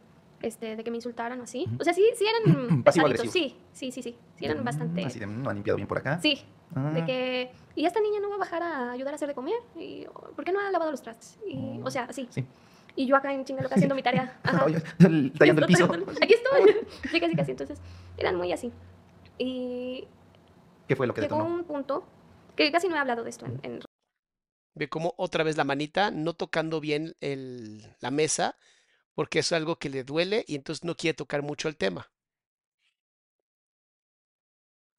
este, de que me insultaran o así. Ujú. O sea, sí, sí eran pesaditos. Sí, sí, sí, sí. Sí eran Mm, bastante. Así de, no han limpiado bien por acá. Sí, de Ah, que. Y esta niña no va a bajar a ayudar a hacer de comer. Y, ¿Por qué no ha lavado los trastes? Y, o sea, así. Sí. Y yo acá en chinga haciendo mi tarea. Ajá. Tallando el piso. Aquí estoy. Sí, casi, casi. Entonces, eran muy así. Y ¿Qué fue lo que llegó detonó? un punto que casi no he hablado de esto en, en Ve cómo otra vez la manita no tocando bien el, la mesa porque eso es algo que le duele y entonces no quiere tocar mucho el tema.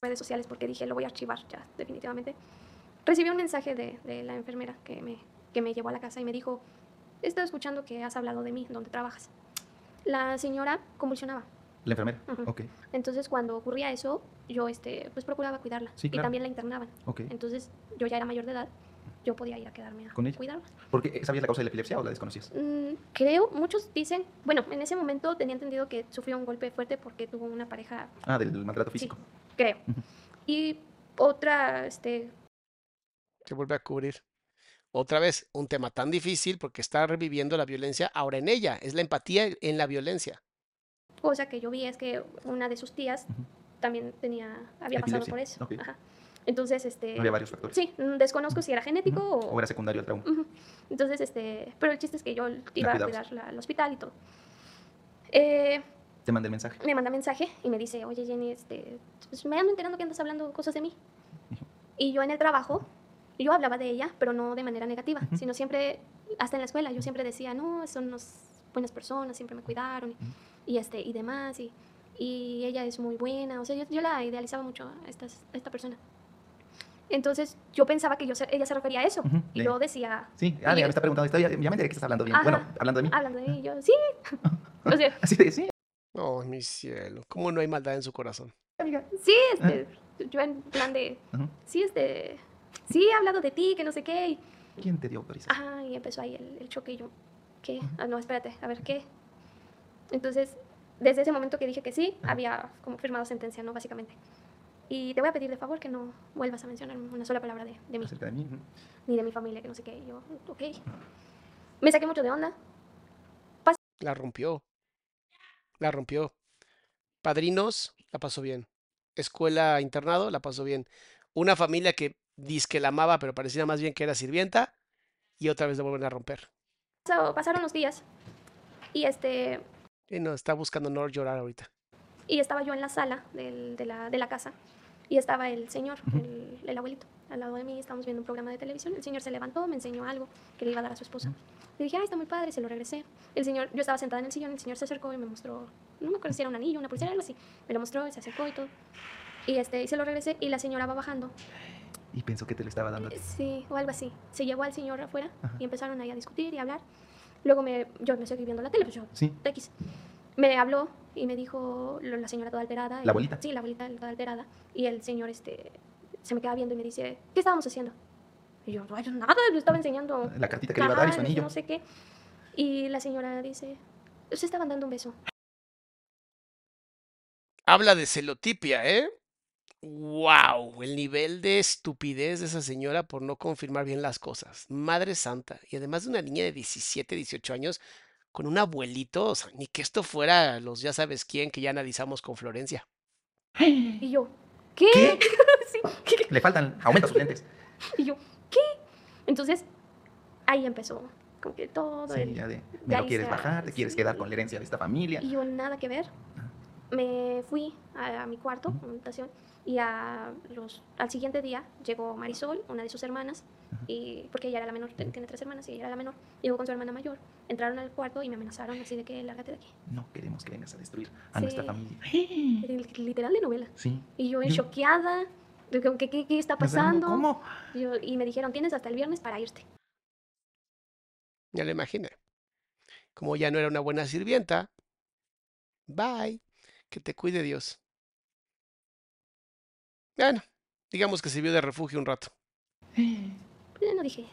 redes sociales porque dije, lo voy a archivar ya, definitivamente. Recibí un mensaje de, de la enfermera que me, que me llevó a la casa y me dijo, he estado escuchando que has hablado de mí, donde trabajas. La señora convulsionaba. La enfermera. Ok, Entonces, cuando ocurría eso, yo este, pues procuraba cuidarla. Sí, Y también la internaban. Entonces, yo ya era mayor de edad, yo podía ir a quedarme a ¿Con ella? cuidarla. ¿Por qué? ¿Sabías la causa de la epilepsia o la desconocías? Mm, creo, muchos dicen, bueno, en ese momento tenía entendido que sufrió un golpe fuerte porque tuvo una pareja, Ah, del maltrato físico. creo. Y otra, este, Se vuelve a cubrir. Otra vez, un tema tan difícil porque está reviviendo la violencia ahora en ella. Es la empatía en la violencia. Cosa que yo vi es que una de sus tías Ujú. también tenía, había pasado Epilepsia, por eso. ok. Ajá. Entonces, este... Había varios factores. Sí, mm, desconozco si era genético Ujú. o... O era secundario al trauma. Ujú. Entonces, este... Pero el chiste es que yo iba a cuidarla al hospital y todo. Eh, Te mandé el mensaje. me manda mensaje y me dice, oye Jenny, este, pues me ando enterando que andas hablando cosas de mí. Y yo en el trabajo, yo hablaba de ella, pero no de manera negativa, sino siempre, hasta en la escuela, yo siempre decía, no, son unas buenas personas, siempre me cuidaron y, y, este, y demás, y, y ella es muy buena, o sea, yo, yo la idealizaba mucho a, estas- a esta persona. Entonces yo pensaba que yo se- ella se refería a eso, Ujú, y de- yo decía, Sí, ah, ya yo- me está preguntando. Ya, ya me enteré que estás hablando bien. Ajá. Bueno, hablando de mí. hablando de mí, yo, sí, o sea, Así de, sí, Oh, mi cielo. ¿Cómo no hay maldad en su corazón? amiga. Sí, este, yo en plan de, Ujú. sí, este, sí, he hablado de ti, que no sé qué, y, ¿Quién te dio autorización? ajá, y empezó ahí el, el choque y yo, ¿qué? Ah, no, espérate, a ver, ¿qué? Entonces, desde ese momento que dije que sí, había como firmado sentencia, ¿no? Básicamente. Y te voy a pedir de favor que no vuelvas a mencionar una sola palabra de, de mí, Acerca de mí. ni de mi familia, que no sé qué, y yo, ok. Me saqué mucho de onda, La rompió. La rompió. Padrinos, la pasó bien. Escuela internado, la pasó bien. Una familia que dice que la amaba, pero parecía más bien que era sirvienta. Y otra vez la vuelven a romper. Pasó- pasaron los días, y este, Y no, está buscando no llorar ahorita. Y estaba yo en la sala del- de, la, de la casa y estaba el señor, Ujú. el, el abuelito, al lado de mí. Estábamos viendo un programa de televisión. El señor se levantó, me enseñó algo que le iba a dar a su esposa. Le dije, ay, está muy padre, se lo regresé. El señor, yo estaba sentada en el sillón, el señor se acercó y me mostró, no me acuerdo si era un anillo, una pulsera, algo así. Me lo mostró y se acercó y todo. Y, este, y se lo regresé y la señora va bajando. Y pensó que te lo estaba dando. a ti. Sí, o algo así. Se llevó al señor afuera Ajá. y empezaron ahí a discutir y a hablar. Luego me, yo me seguí viendo la tele, pues yo Sí. Me habló y me dijo lo- la señora toda alterada. y- ¿La abuelita? Sí, la abuelita toda alterada. Y el señor este, se me queda viendo y me dice, ¿qué estábamos haciendo? Y yo, "Ay, nada, le estaba enseñando. La cartita que le iba a dar y su anillo. No sé qué. Y la señora dice, se estaban dando un beso. Habla de celotipia, ¿eh? ¡Wow! El nivel de estupidez de esa señora por no confirmar bien las cosas. Madre santa. Y además de una niña de 17, 18 años con un abuelito, o sea, ni que esto fuera los ya sabes quién que ya analizamos con Florencia. Y yo, ¿qué? ¿Qué? Sí. Le faltan, aumenta sus lentes. Y yo, ¿qué? Entonces, ahí empezó como que todo Sí, el... ya de, ya me lo quieres bajar, te quieres quedar con la herencia de esta familia. Y yo nada que ver. Me fui a, a mi cuarto, a mi habitación, Y a los, al siguiente día llegó Marisol, una de sus hermanas, y, porque ella era la menor, tiene tres hermanas y ella era la menor, llegó con su hermana mayor, entraron al cuarto y me amenazaron así de que lárgate de aquí. No queremos que vengas a destruir a nuestra familia. Literal de novela. Sí. Y yo, choqueada, ¿qué, qué, qué está pasando? ¿Cómo? y me dijeron, tienes hasta el viernes para irte. Ya lo imaginé. Como ya no era una buena sirvienta, bye, que te cuide Dios. Bueno, digamos que sirvió de refugio un rato. Pues no dije,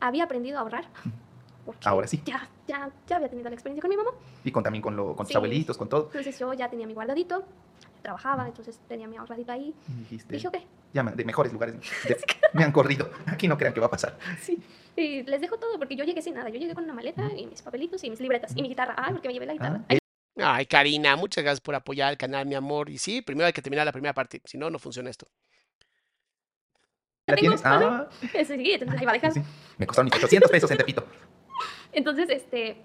había aprendido a ahorrar. Ahora sí. Ya, ya, ya había tenido la experiencia con mi mamá. Y con, también con, lo, con tus abuelitos, con todo. Entonces yo ya tenía mi guardadito, trabajaba, entonces tenía mi ahorradito ahí. dijiste, dije, ok. Ya, de mejores lugares. me han corrido. Aquí no crean que va a pasar. Sí. Y les dejo todo porque yo llegué sin nada. Yo llegué con una maleta y mis papelitos y mis libretas y mi guitarra. Ah, porque me llevé la guitarra. Ah, Ay, Karina, muchas gracias por apoyar el canal, mi amor. Y sí, primero hay que terminar la primera parte, si no, no funciona esto. ¿La tienes? Ah. Sí, entonces ahí va a dejar. Me costaron mis 800 pesos en Tepito. Entonces, este,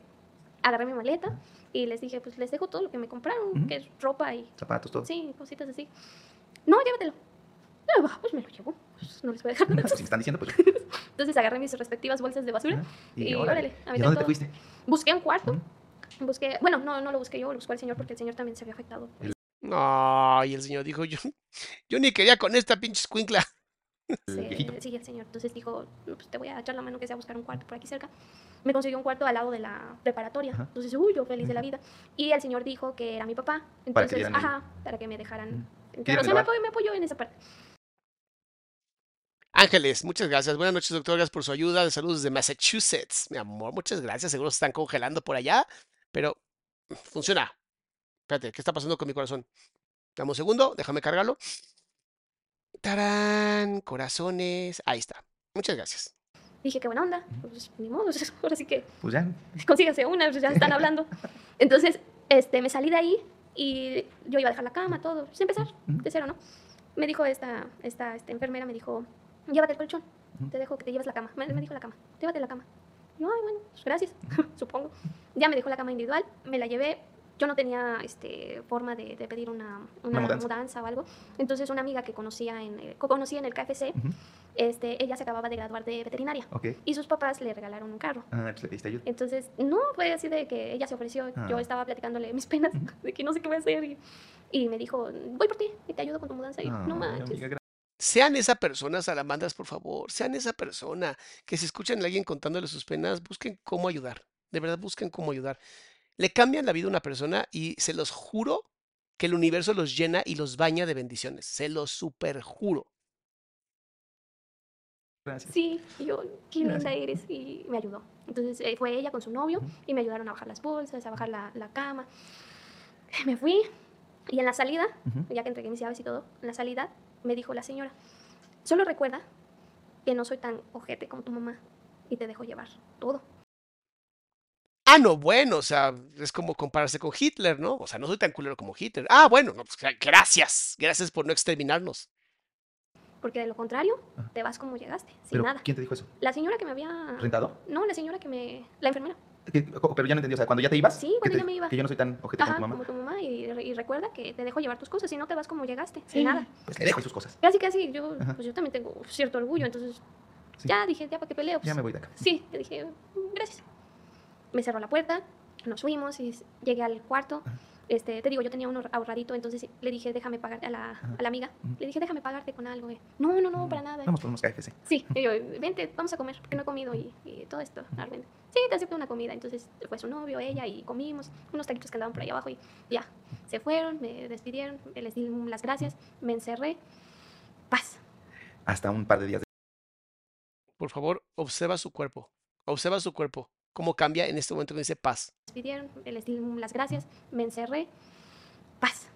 agarré mi maleta y les dije, pues les dejo todo lo que me compraron, que es ropa y... Zapatos, todo. Sí, cositas así. No, llévatelo. pues me lo llevo. Pues no les voy a dejar. Pues, si me están diciendo, pues... Entonces agarré mis respectivas bolsas de basura y, órale, a ¿Y dónde te fuiste? Busqué un cuarto. Busqué, bueno, no, no lo busqué yo, lo buscó el señor porque el señor también se había afectado. Ay, el señor dijo, yo, yo ni quería con esta pinche escuincla. Sí, sí, el señor. Entonces dijo, pues te voy a echar la mano que sea a buscar un cuarto por aquí cerca. Me consiguió un cuarto al lado de la preparatoria. Entonces, uy, yo feliz de la vida. Y el señor dijo que era mi papá. Entonces, para ajá, para que me dejaran. Pero se me apoyó, me apoyó en esa parte. Ángeles, muchas gracias. Buenas noches, doctor. Gracias por su ayuda. De saludos desde Massachusetts. Mi amor, muchas gracias. Seguro se están congelando por allá. Pero funciona. Espérate, ¿qué está pasando con mi corazón? Dame un segundo, déjame cargarlo. Tarán, corazones. Ahí está. Muchas gracias. Dije, qué buena onda. Pues ni modo, ahora sí que. Pues ya. Consígase una, pues ya están hablando. Entonces, este, me salí de ahí y yo iba a dejar la cama, todo. Sin empezar, de cero, ¿no? Me dijo esta, esta, esta enfermera, me dijo, llévate el colchón. Te dejo que te lleves la cama. Me, me dijo la cama. Llévate la cama. Yo, ay, bueno, pues gracias, supongo. Ya me dejó la cama individual, me la llevé. Yo no tenía este, forma de, pedir una, una, mudanza. o algo. Entonces, una amiga que conocía en, eh, conocía en el KFC, este, ella se acababa de graduar de veterinaria. Y sus papás le regalaron un carro. Ah, pues le Entonces, no, fue así de que ella se ofreció. Yo ah. estaba platicándole mis penas, de que no sé qué voy a hacer. Y, me dijo, voy por ti y te ayudo con tu mudanza. Y ah, no manches. Sean esa persona, salamandras, por favor. Sean esa persona que si escuchan a alguien contándole sus penas, busquen cómo ayudar. De verdad, busquen cómo ayudar. Le cambian la vida a una persona y se los juro que el universo los llena y los baña de bendiciones. Se los superjuro. Gracias. Sí, yo, qué linda eres. Y me ayudó. Entonces eh, fue ella con su novio y me ayudaron a bajar las bolsas, a bajar la, cama. Me fui y en la salida, ya que entregué mis llaves y todo, en la salida me dijo la señora, solo recuerda que no soy tan ojete como tu mamá y te dejo llevar todo. Ah, no, bueno, o sea, es como compararse con Hitler, ¿no? O sea, no soy tan culero como Hitler. Ah, bueno, pues, gracias, gracias por no exterminarnos. Porque de lo contrario, te vas como llegaste, sin nada. ¿Quién te dijo eso? La señora que me había... ¿Rentado? No, la señora que me... La enfermera. Pero ya no entendí, o sea, cuando ya te ibas. Sí, cuando ya me iba. Que yo no soy tan ojete como tu mamá. Como tu mamá, y, recuerda que te dejo llevar tus cosas, y no te vas como llegaste, sin nada. Pues le dejo sus cosas. Casi, casi, yo, pues yo también tengo cierto orgullo, entonces ya dije, ya para qué peleo. ya pues". me voy de acá. Sí, le dije, gracias. Me cerró la puerta, nos fuimos y llegué al cuarto. Este, te digo, yo tenía uno ahorradito, entonces le dije, déjame pagar a la, a la amiga. Le dije, déjame pagarte con algo. No, no, no, para nada. Vamos por unos KFC. Sí, y yo, vente, vamos a comer, porque no he comido y, todo esto, realmente. Sí, te acepto una comida. Entonces fue su novio, ella, y comimos unos taquitos que andaban por ahí abajo y ya. Se fueron, me despidieron, les di las gracias, me encerré. Paz. Hasta un par de días. Por favor, observa su cuerpo. Observa su cuerpo cómo cambia en este momento que dice paz. Pidieron, les las gracias, me encerré, paz.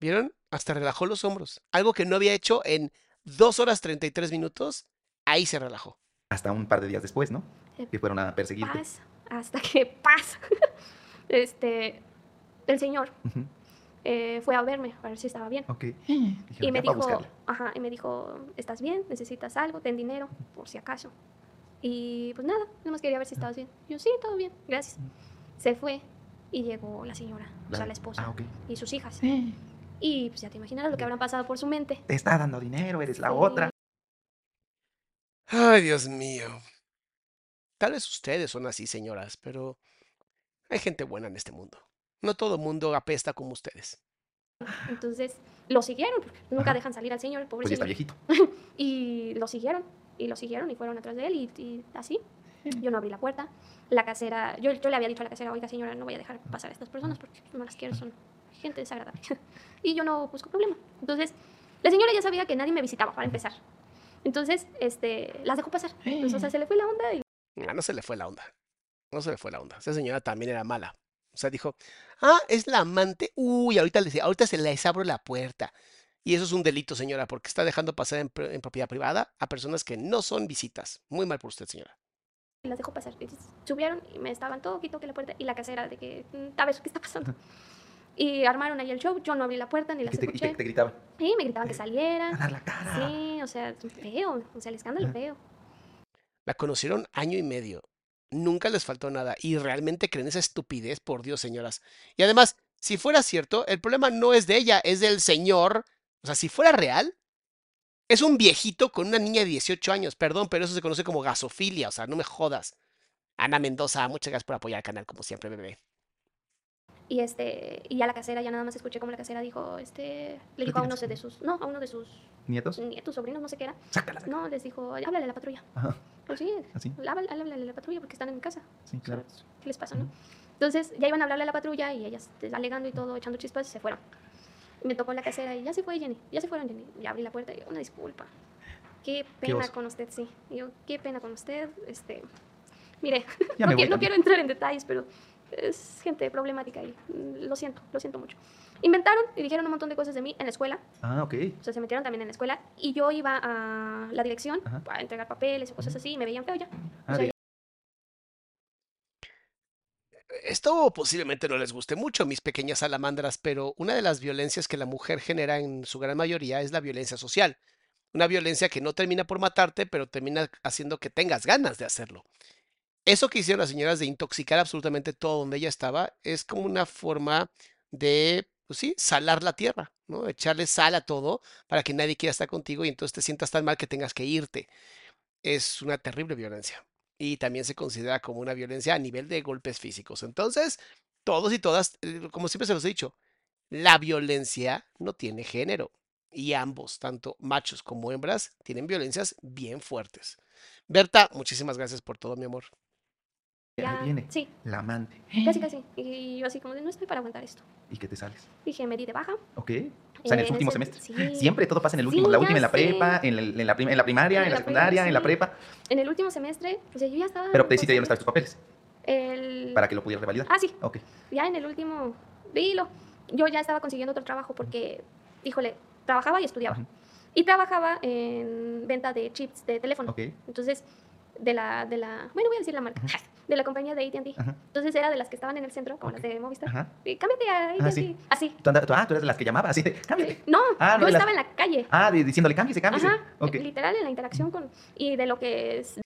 ¿Vieron? Hasta relajó los hombros. Algo que no había hecho en dos horas 33 minutos, ahí se relajó. Hasta un par de días después, ¿no? Eh, que fueron a perseguirte. Paz, hasta que paz. este, el señor eh, fue a verme, a ver si estaba bien. Ok. y me dijo, ajá, y me dijo, ¿estás bien? ¿Necesitas algo? Ten dinero, por si acaso. Y pues nada, nada más quería ver si estabas bien. Yo, sí, todo bien, gracias. Se fue y llegó la señora, o sea, la esposa ah, y sus hijas. Y pues ya te imaginarás lo que habrán pasado por su mente. Te está dando dinero, eres la otra. Ay, Dios mío. Tal vez ustedes son así, señoras, pero hay gente buena en este mundo. No todo mundo apesta como ustedes. Entonces, lo siguieron, porque nunca dejan salir al señor, el pobre Pues ya está viejito. y lo siguieron, y lo siguieron, y fueron atrás de él, y, y así. Yo no abrí la puerta. La casera, yo, yo le había dicho a la casera, oiga señora, no voy a dejar pasar a estas personas porque no las quiero, son gente desagradable. y yo no busco problema. Entonces, la señora ya sabía que nadie me visitaba, para empezar. Entonces, este, las dejó pasar. Entonces, o sea, se le fue la onda y... Ah, no se le fue la onda. No se le fue la onda. Esa señora también era mala. O sea, dijo, ah, es la amante. Uy, ahorita, le, ahorita se les abro la puerta. Y eso es un delito, señora, porque está dejando pasar en, en propiedad privada a personas que no son visitas. Muy mal por usted, señora y las dejó pasar. Y subieron y me estaban todo quito que la puerta y la casera de que, mm, a ver, ¿qué está pasando? Y armaron ahí el show, yo no abrí la puerta ni te, escuché. Y te, gritaban? Sí, me gritaban que saliera. A dar la cara. Sí, o sea, feo, o sea, el escándalo feo. La conocieron año y medio. Nunca les faltó nada y realmente creen esa estupidez, por Dios, señoras. Y además, si fuera cierto, el problema no es de ella, es del señor. O sea, si fuera real, es un viejito con una niña de 18 años, perdón, pero eso se conoce como gasofilia, o sea, no me jodas. Ana Mendoza, muchas gracias por apoyar el canal, como siempre, bebé. Y este, y a la casera ya nada más escuché como la casera dijo, este, le dijo a uno de sus, no, a uno de sus nietos, nietos, sobrinos, no sé qué era. Sácala. No, les dijo, háblale a la patrulla. Ajá. Pues sí, ¿Así? Háblale, háblale a la patrulla porque están en mi casa. Sí, claro. ¿Qué les pasa, no? Entonces ya iban a hablarle a la patrulla y ellas alegando y todo, echando chispas, se fueron me tocó la casera y ya se fue Jenny, ya se fueron Jenny. Y abrí la puerta y yo, una disculpa. Qué pena con usted, sí. Y yo, qué pena con usted. Este, mire, no, no quiero entrar en detalles, pero es gente problemática y mm, lo siento, lo siento mucho. Inventaron y dijeron un montón de cosas de mí en la escuela. Ah, ok. O sea, se metieron también en la escuela y yo iba a la dirección para entregar papeles y cosas así y me veían feo ya. Ah, esto posiblemente no les guste mucho, mis pequeñas salamandras, pero una de las violencias que la mujer genera en su gran mayoría es la violencia social. Una violencia que no termina por matarte, pero termina haciendo que tengas ganas de hacerlo. Eso que hicieron las señoras de intoxicar absolutamente todo donde ella estaba es como una forma de, pues sí, salar la tierra, ¿no? Echarle sal a todo para que nadie quiera estar contigo y entonces te sientas tan mal que tengas que irte. Es una terrible violencia y también se considera como una violencia a nivel de golpes físicos. Entonces, todos y todas, eh, como siempre se los he dicho, la violencia no tiene género y ambos, tanto machos como hembras, tienen violencias bien fuertes. Berta, muchísimas gracias por todo, mi amor. Ya, viene. Sí. La amante. Casi, casi. Y yo así como de, no estoy para aguantar esto. ¿Y qué te sales? Dije, me di de baja. Ok. O sea, en el último semestre. Siempre todo pasa en el último. la última en la prepa, en, en, la, en la primaria, en, la, secundaria, en la prepa. En el último semestre, o sea, yo ya estaba... Pero te sí te dieron tus papeles. El... Para que lo pudieras revalidar. Ah, sí. Ok. Ya en el último... Dilo. Yo ya estaba consiguiendo otro trabajo porque, híjole, trabajaba y estudiaba. Y trabajaba en venta de chips de teléfono. Ok. Entonces, de la, de la, bueno, voy a decir la marca, de la compañía de AT&T. Entonces era de las que estaban en el centro, como las de Movistar. Ajá. Y cámbiate a AT&T, ah, sí. así. ¿Tú, ah, tú eres de las que llamaba, así cámbiate. No, ah, yo estaba en la calle. Ah, diciéndole cámbiese, cámbiese. Ajá, okay. literal en la interacción con, y de lo que es...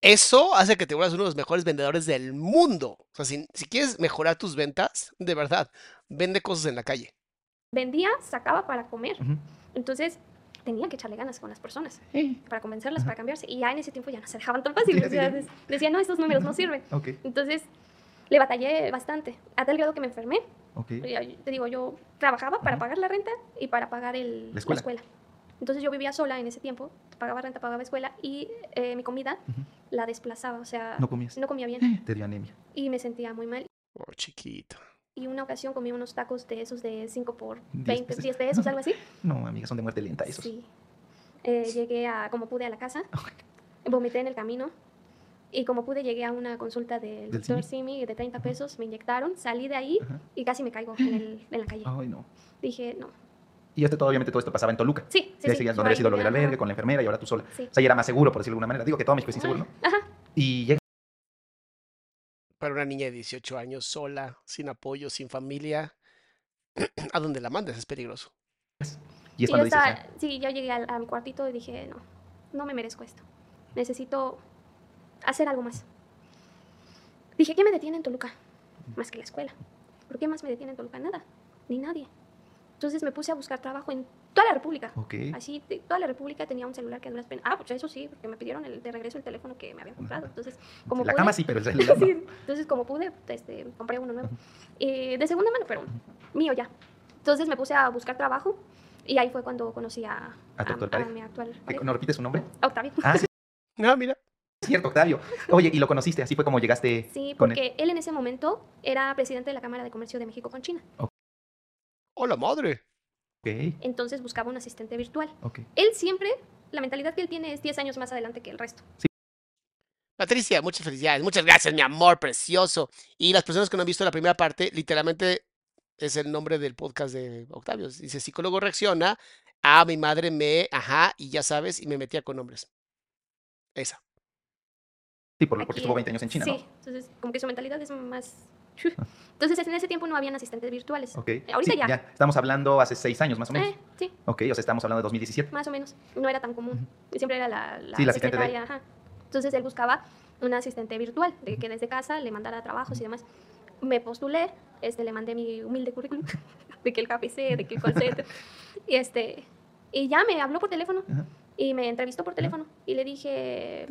Eso hace que te vuelvas uno de los mejores vendedores del mundo. O sea, si, si quieres mejorar tus ventas, de verdad, vende cosas en la calle. Vendía, sacaba para comer. Entonces, tenía que echarle ganas con las personas para convencerlas, para cambiarse. Y ya en ese tiempo ya no se dejaban tan fácil. decían, no, estos números no sirven. Entonces, le batallé bastante, a tal grado que me enfermé. Te digo, yo trabajaba para pagar la renta y para pagar el, la, escuela. Entonces yo vivía sola en ese tiempo, pagaba renta, pagaba escuela y eh, mi comida la desplazaba, o sea, no, comías. no comía bien. Te dio anemia. Y me sentía muy mal. Oh, chiquito y una ocasión comí unos tacos de esos de 5 por 20, 10 pesos, algo así. No, amiga, son de muerte lenta esos. Sí. Eh, llegué a, como pude, a la casa, vomité en el camino y como pude llegué a una consulta del, doctor Simi de 30 pesos, me inyectaron, salí de ahí y casi me caigo en, el, en, la calle. Ay, no. Dije, no. Y este, todo, obviamente todo esto pasaba en Toluca. Sí, sí. sí, donde había sido lo del albergue, con la enfermera y ahora tú sola. Sí. O sea, y era más seguro, por decirlo de alguna manera. Digo que todo México es inseguro, ¿no? Ajá. Y llega para una niña de 18 años sola, sin apoyo, sin familia, a donde la mandes es peligroso. Y es sí, dices, sí, yo llegué a, mi cuartito y dije, no, no me merezco esto. Necesito hacer algo más. Dije, ¿qué me detiene en Toluca? Más que la escuela. ¿Por qué más me detiene en Toluca? Nada, ni nadie. Entonces me puse a buscar trabajo en toda la República. Ok. Así, de- toda la República tenía un celular que a duras penas. Ah, pues eso sí, porque me pidieron el, de regreso el teléfono que me habían comprado. Entonces, como la pude- cama sí, pero el celular no. Sí, entonces, como pude, este, compré uno nuevo. Eh, de segunda mano, pero mío ya. Entonces me puse a buscar trabajo y ahí fue cuando conocí a, ¿A tu actual pareja? mi actual ¿Qué- pareja, ¿No repites su nombre? Octavio. Ah, sí, Ah, mira. cierto, Octavio. Oye, y lo conociste, así fue como llegaste Sí, con él. porque él en ese momento era presidente de la Cámara de Comercio de México con China. ¡Hola, madre! Entonces buscaba un asistente virtual. Él siempre, la mentalidad que él tiene es 10 años más adelante que el resto. Patricia, muchas felicidades. Muchas gracias, mi amor precioso. Y las personas que no han visto la primera parte, literalmente es el nombre del podcast de Octavio. Dice, psicólogo reacciona a mi madre me, ajá, y ya sabes, y me metía con nombres. Esa. Sí, por, porque Aquí- estuvo 20 años en China, Sí, entonces como que su mentalidad es más... Entonces en ese tiempo no habían asistentes virtuales. ¿no? Ok. Ahorita Sí, ya. Estamos hablando hace 6 años más o menos. Eh, sí, Ok, o sea, estamos hablando de 2017. más o menos. No era tan común. Siempre era la, la Sí, la asistente de él. secretaria. ajá. Entonces él buscaba una asistente virtual, de que desde casa le mandara trabajos y demás. Me postulé, este, le mandé mi humilde currículum, de que el KPC, de que el call center. y, este, y ya me habló por teléfono Ajá. y me entrevistó por teléfono. Y le dije,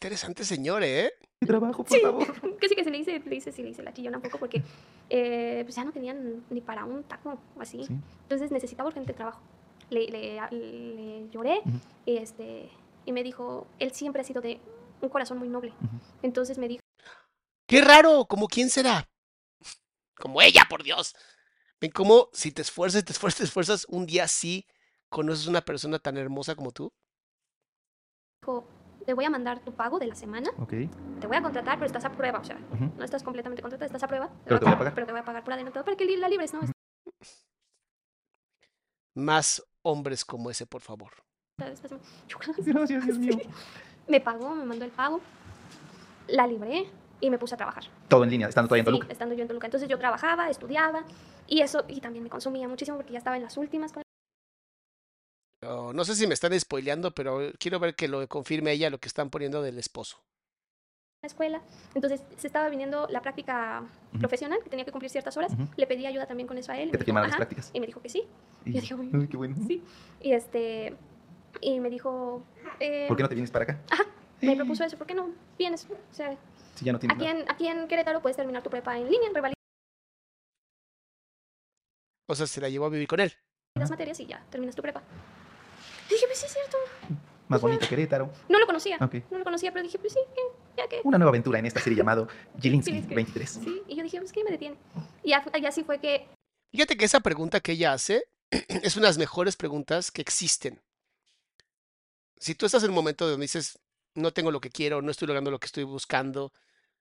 interesante señor, ¿eh? Mi trabajo, por Sí. favor. que sí, que se le hice, le hice, sí, le hice la chillona un poco porque eh, pues ya no tenían ni para un taco o así. Sí. Entonces necesitaba urgente trabajo. Le, le, le lloré Ujú. y, este, y me dijo, él siempre ha sido de un corazón muy noble. Ujú. Entonces me dijo, Qué raro, ¿como quién será? Como ella, por Dios. Ven cómo si te esfuerzas, te esfuerzas, te esfuerzas, un día sí conoces una persona tan hermosa como tú. Te voy a mandar tu pago de la semana, Ok. te voy a contratar, pero estás a prueba, o sea, no estás completamente contratada, estás a prueba. Pero te voy a pagar. Pero te voy a pagar por adelantado para que la libres, ¿no? Más hombres como ese, por favor. Gracias, Dios mío. Me pagó, me mandó el pago, la libré y me puse a trabajar. Todo en línea, estando todavía en Sí, Toluca. estando yo en Toluca. Entonces yo trabajaba, estudiaba y eso, y también me consumía muchísimo porque ya estaba en las últimas con Oh, no sé si me están spoileando, pero quiero ver que lo confirme ella lo que están poniendo del esposo. la escuela. Entonces se estaba viniendo la práctica profesional, que tenía que cumplir ciertas horas. Le pedí ayuda también con eso a él. y Que me te dijo, las prácticas. Y me dijo que sí. Y- yo dije, "Uy, Ay, qué bueno. Sí. Y este, y me dijo, eh, ¿Por qué no te vienes para acá? Ajá, me propuso eso, ¿por qué no vienes? O sea, Si ya no tienes aquí nada. en, aquí en Querétaro puedes terminar tu prepa en línea, en revalidas O sea, se la llevó a vivir con él. las materias y ya terminas tu prepa. Y dije, pues sí es cierto. Más bonito Querétaro. No lo conocía. No lo conocía, pero dije, pues sí, ¿qué? ya que. Una nueva aventura en esta serie llamado Jelinski Sí, es que- 23. Sí, y yo dije, pues ¿qué me detiene? Y así fue que Fíjate que esa pregunta que ella hace es una de las mejores preguntas que existen. Si tú estás en un momento donde dices, no tengo lo que quiero, no estoy logrando lo que estoy buscando,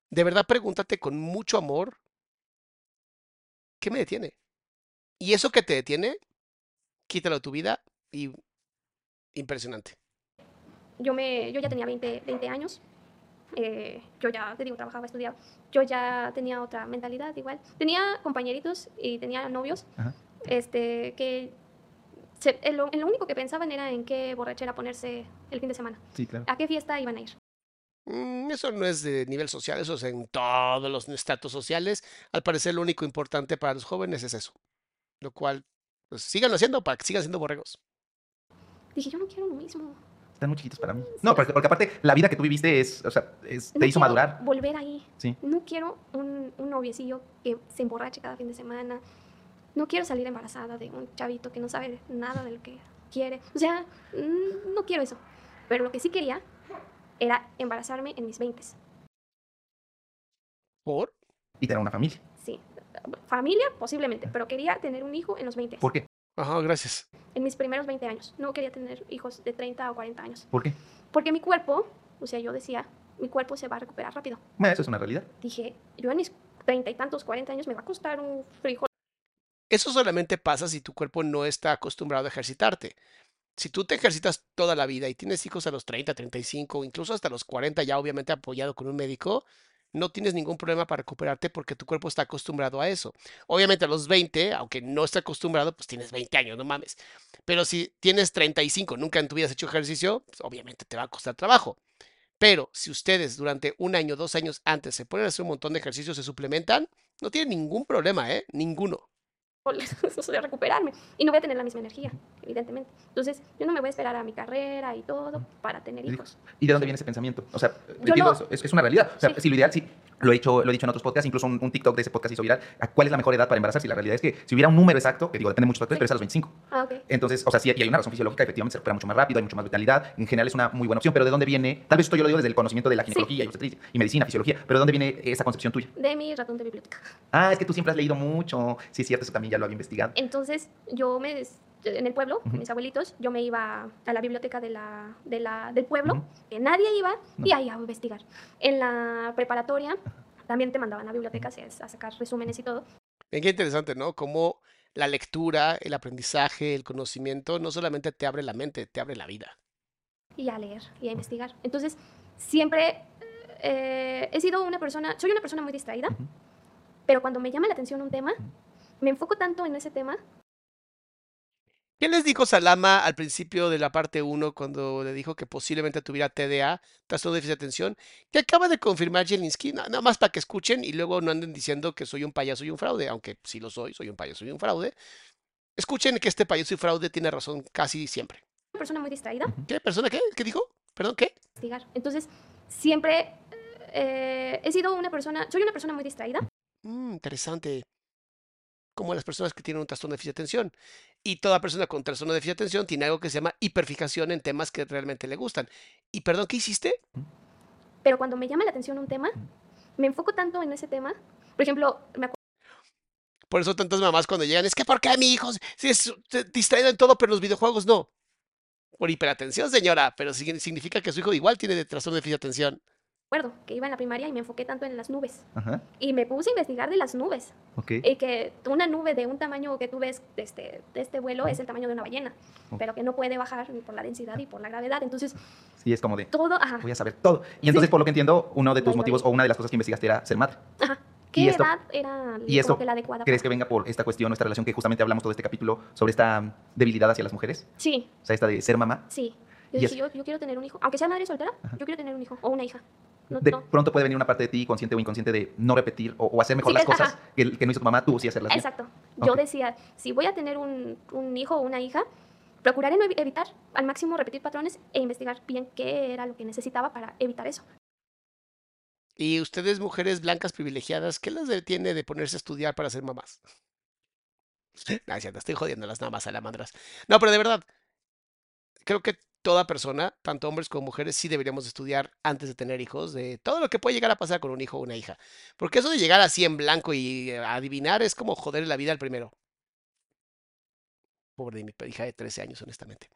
de verdad pregúntate con mucho amor, ¿qué me detiene? Y eso que te detiene, quítalo de tu vida y impresionante. yo, me, yo ya tenía 20, 20 años. eh, yo ya, te digo, trabajaba, estudiaba. Yo ya tenía otra mentalidad igual. Tenía compañeritos y tenía novios Ajá. este, que se- en lo, en lo único que pensaban era en qué borrachera ponerse el fin de semana. Sí, claro. ¿A qué fiesta iban a ir? Mm, Eso no es de nivel social, eso es en todos los estratos sociales. Al parecer lo único importante para los jóvenes es eso. Lo cual, pues síganlo haciendo para que sigan siendo borregos. Dije, yo no quiero lo mismo. Están muy chiquitos para mí. No, porque, porque aparte la vida que tú viviste es, o sea, es- te hizo madurar. Volver ahí. Sí. No quiero un, un noviecillo que se emborrache cada fin de semana. No quiero salir embarazada de un chavito que no sabe nada de lo que quiere. O sea, mm, no quiero eso. Pero lo que sí quería era embarazarme en mis 20. ¿Por? Y tener una familia. Sí. Familia, posiblemente, pero quería tener un hijo en los 20. ¿Por qué? Ajá, gracias. En mis primeros 20 años. No quería tener hijos de 30 o 40 años. ¿Por qué? Porque mi cuerpo, o sea, yo decía, mi cuerpo se va a recuperar rápido. Bueno, eso es una realidad. Dije, yo en mis 30 y tantos, 40 años me va a costar un frijol. Eso solamente pasa si tu cuerpo no está acostumbrado a ejercitarte. Si tú te ejercitas toda la vida y tienes hijos a los 30, 35, incluso hasta los 40, ya obviamente apoyado con un médico, no tienes ningún problema para recuperarte porque tu cuerpo está acostumbrado a eso. Obviamente a los 20, aunque no esté acostumbrado, pues tienes 20 años, no mames. Pero si tienes 35, nunca en tu vida has hecho ejercicio, pues obviamente te va a costar trabajo. Pero si ustedes durante un año, dos años antes se ponen a hacer un montón de ejercicios, se suplementan, no tienen ningún problema, ¿eh? Ninguno. de recuperarme. Y no voy a tener la misma energía, evidentemente. Entonces, yo no me voy a esperar a mi carrera y todo para tener hijos. ¿Y de dónde viene ese pensamiento? O sea, eso, es, una realidad. O sea, si lo ideal, sí, lo he, hecho, lo he dicho en otros podcasts, incluso un, TikTok de ese podcast hizo viral. ¿Cuál es la mejor edad para embarazarse? Y la realidad es que si hubiera un número exacto, que digo, depende mucho de factores, pero es a los 25. Ah, ok. Entonces, o sea, sí, y hay una razón fisiológica, efectivamente se recupera mucho más rápido, hay mucho más vitalidad. En general es una muy buena opción, pero ¿de dónde viene? Tal vez esto yo lo digo desde el conocimiento de la ginecología y, y medicina, fisiología, pero ¿de dónde viene esa concepción tuya? De mi ratón de biblioteca. Ah, es que tú siempre has leído mucho. Sí, es cierto, eso también ya lo había investigado. Entonces, yo me en el pueblo, mis abuelitos, yo me iba a la biblioteca de la, de la, del pueblo, que nadie iba, y ahí a investigar. En la preparatoria también te mandaban a bibliotecas a sacar resúmenes y todo. Bien, qué interesante, ¿no? Cómo la lectura, el aprendizaje, el conocimiento, no solamente te abre la mente, te abre la vida. Y a leer y a investigar. Entonces, siempre eh, he sido una persona, soy una persona muy distraída, pero cuando me llama la atención un tema, me enfoco tanto en ese tema ¿Qué les dijo Salama al principio de la parte 1 cuando le dijo que posiblemente tuviera TDA, trastorno de déficit de atención? Que acaba de confirmar Jelinski, nada más para que escuchen y luego no anden diciendo que soy un payaso y un fraude, aunque sí lo soy, soy un payaso y un fraude. Escuchen que este payaso y fraude tiene razón casi siempre. Una persona muy distraída. ¿Qué persona qué? ¿Qué dijo? Perdón, ¿qué? Entonces, siempre eh, he sido una persona, soy una persona muy distraída. Mm, interesante como las personas que tienen un trastorno de déficit de atención. Y toda persona con trastorno de déficit de atención tiene algo que se llama hiperfijación en temas que realmente le gustan. Y perdón, ¿qué hiciste? Pero cuando me llama la atención un tema, me enfoco tanto en ese tema. Por ejemplo, me acuerdo por eso tantas mamás cuando llegan, es que ¿por qué mi hijo si es distraído en todo, pero en los videojuegos no? Por hiperatención, señora, pero significa que su hijo igual tiene trastorno de déficit de atención recuerdo que iba en la primaria y me enfoqué tanto en las nubes. Y me puse a investigar de las nubes. Y que una nube de un tamaño que tú ves de este, de este vuelo es el tamaño de una ballena, pero que no puede bajar ni por la densidad ni por la gravedad. Entonces, sí, es como de todo. Voy a saber todo. Y entonces, por lo que entiendo, uno de tus motivos o una de las cosas que investigaste era ser madre. Ajá. ¿Qué edad era ¿y esto, la adecuada? ¿Crees que venga por esta cuestión, esta relación que justamente hablamos todo este capítulo sobre esta debilidad hacia las mujeres? Sí. O sea, esta de ser mamá. Sí. Yo dije, yo, quiero tener un hijo, aunque sea madre soltera, yo quiero tener un hijo o una hija de pronto puede venir una parte de ti, consciente o inconsciente, de no repetir o, hacer mejor las cosas que, no hizo tu mamá, tú sí hacerlas bien. Exacto. Yo decía, si voy a tener un, hijo o una hija, procuraré no evitar al máximo repetir patrones e investigar bien qué era lo que necesitaba para evitar eso. Y ustedes, mujeres blancas privilegiadas, ¿qué les detiene de ponerse a estudiar para ser mamás? No, estoy jodiendo las nada más salamandras. No, pero de verdad, creo que toda persona, tanto hombres como mujeres, sí deberíamos estudiar antes de tener hijos, de todo lo que puede llegar a pasar con un hijo o una hija. Porque eso de llegar así en blanco y eh, adivinar es como joder la vida al primero. Pobre de mi hija de 13 años, honestamente.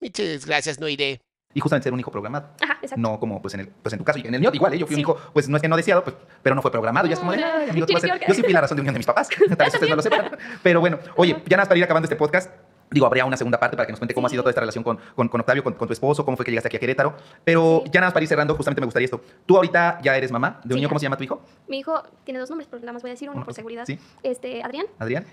Miches, gracias, no iré. Y justamente ser un hijo programado. Ajá, exacto. No como pues en, el, pues en tu caso y en el mío igual, ¿eh? yo fui un hijo, pues no es que no deseado, pues, pero no fue programado. ya es como de, amigo, tú vas a ser... Yo sí fui la razón de unión de mis papás. Tal vez ustedes no lo sepan. Pero bueno, oye, ya nada más para ir acabando este podcast. Digo, habría una segunda parte para que nos cuente cómo ha sido toda esta relación con, con, Octavio, con, tu esposo, cómo fue que llegaste aquí a Querétaro. Pero ya nada más para ir cerrando, justamente me gustaría esto. Tú ahorita ya eres mamá de un niño, ¿cómo se llama tu hijo? Mi hijo tiene dos nombres, pero nada más voy a decir uno por seguridad. ¿Sí? Este, Adrián. Adrián.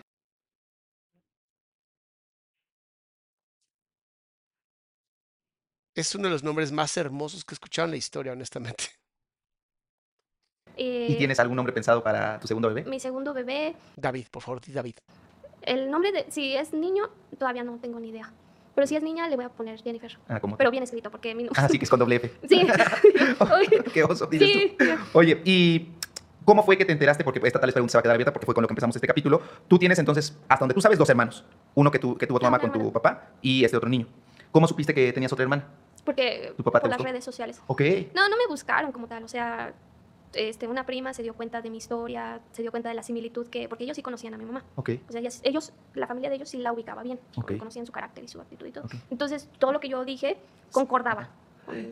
Es uno de los nombres más hermosos que he escuchado en la historia, honestamente. ¿Y tienes algún nombre pensado para tu segundo bebé? Mi segundo bebé. David, por favor, David. El nombre de, si es niño, todavía no tengo ni idea. Pero si es niña, le voy a poner Jennifer. Ah, ¿cómo? Pero bien escrito, porque mi Ah, sí, que es con doble F. Sí. Qué oso, dices sí. tú. Oye, y ¿Cómo fue que te enteraste? Porque esta tal pregunta se va a quedar abierta porque fue con lo que empezamos este capítulo. Tú tienes entonces, hasta donde tú sabes, dos hermanos. Uno que, tu, que tuvo tu mamá con tu papá y este otro niño. ¿Cómo supiste que tenías otra hermana? Porque ¿Tu papá por las redes sociales. Ok. No, no me buscaron como tal. O sea, este, una prima se dio cuenta de mi historia, se dio cuenta de la similitud que, porque ellos sí conocían a mi mamá. Okay. O sea, ellos, la familia de ellos sí la ubicaba bien, conocían su carácter y su actitud y todo. Entonces, todo lo que yo dije concordaba.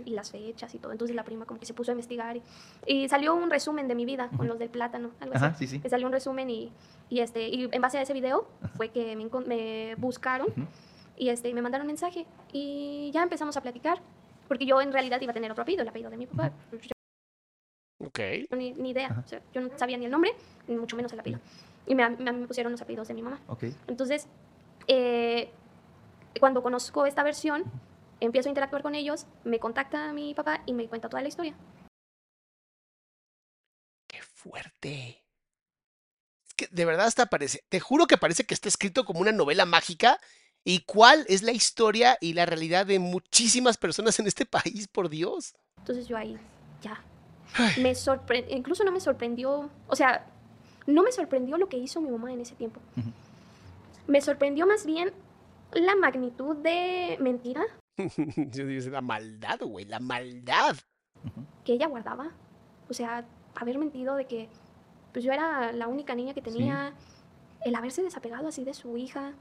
y las fechas y todo. Entonces la prima como que se puso a investigar y, salió un resumen de mi vida con los del plátano, algo así. Sí, sí. salió un resumen y, y, este, y en base a ese video fue que me, me buscaron y este, me mandaron un mensaje y ya empezamos a platicar. Porque yo en realidad iba a tener otro apellido, el apellido de mi papá. Ok. Ni, ni idea. yo no sabía ni el nombre, ni mucho menos el apellido. Y me, me, pusieron los apellidos de mi mamá. Ok. Entonces, eh, cuando conozco esta versión, empiezo a interactuar con ellos, me contacta mi papá y me cuenta toda la historia. ¡Qué fuerte! que de verdad hasta parece, te juro que parece que está escrito como una novela mágica. ¿Y cuál es la historia y la realidad de muchísimas personas en este país, por Dios? Entonces yo ahí, ya. Me sorprendió, incluso no me sorprendió, o sea, no me sorprendió lo que hizo mi mamá en ese tiempo. Me sorprendió más bien la magnitud de mentira. la maldad, güey, la maldad. Que ella guardaba. O sea, haber mentido de que pues yo era la única niña que tenía, el haberse desapegado así de su hija.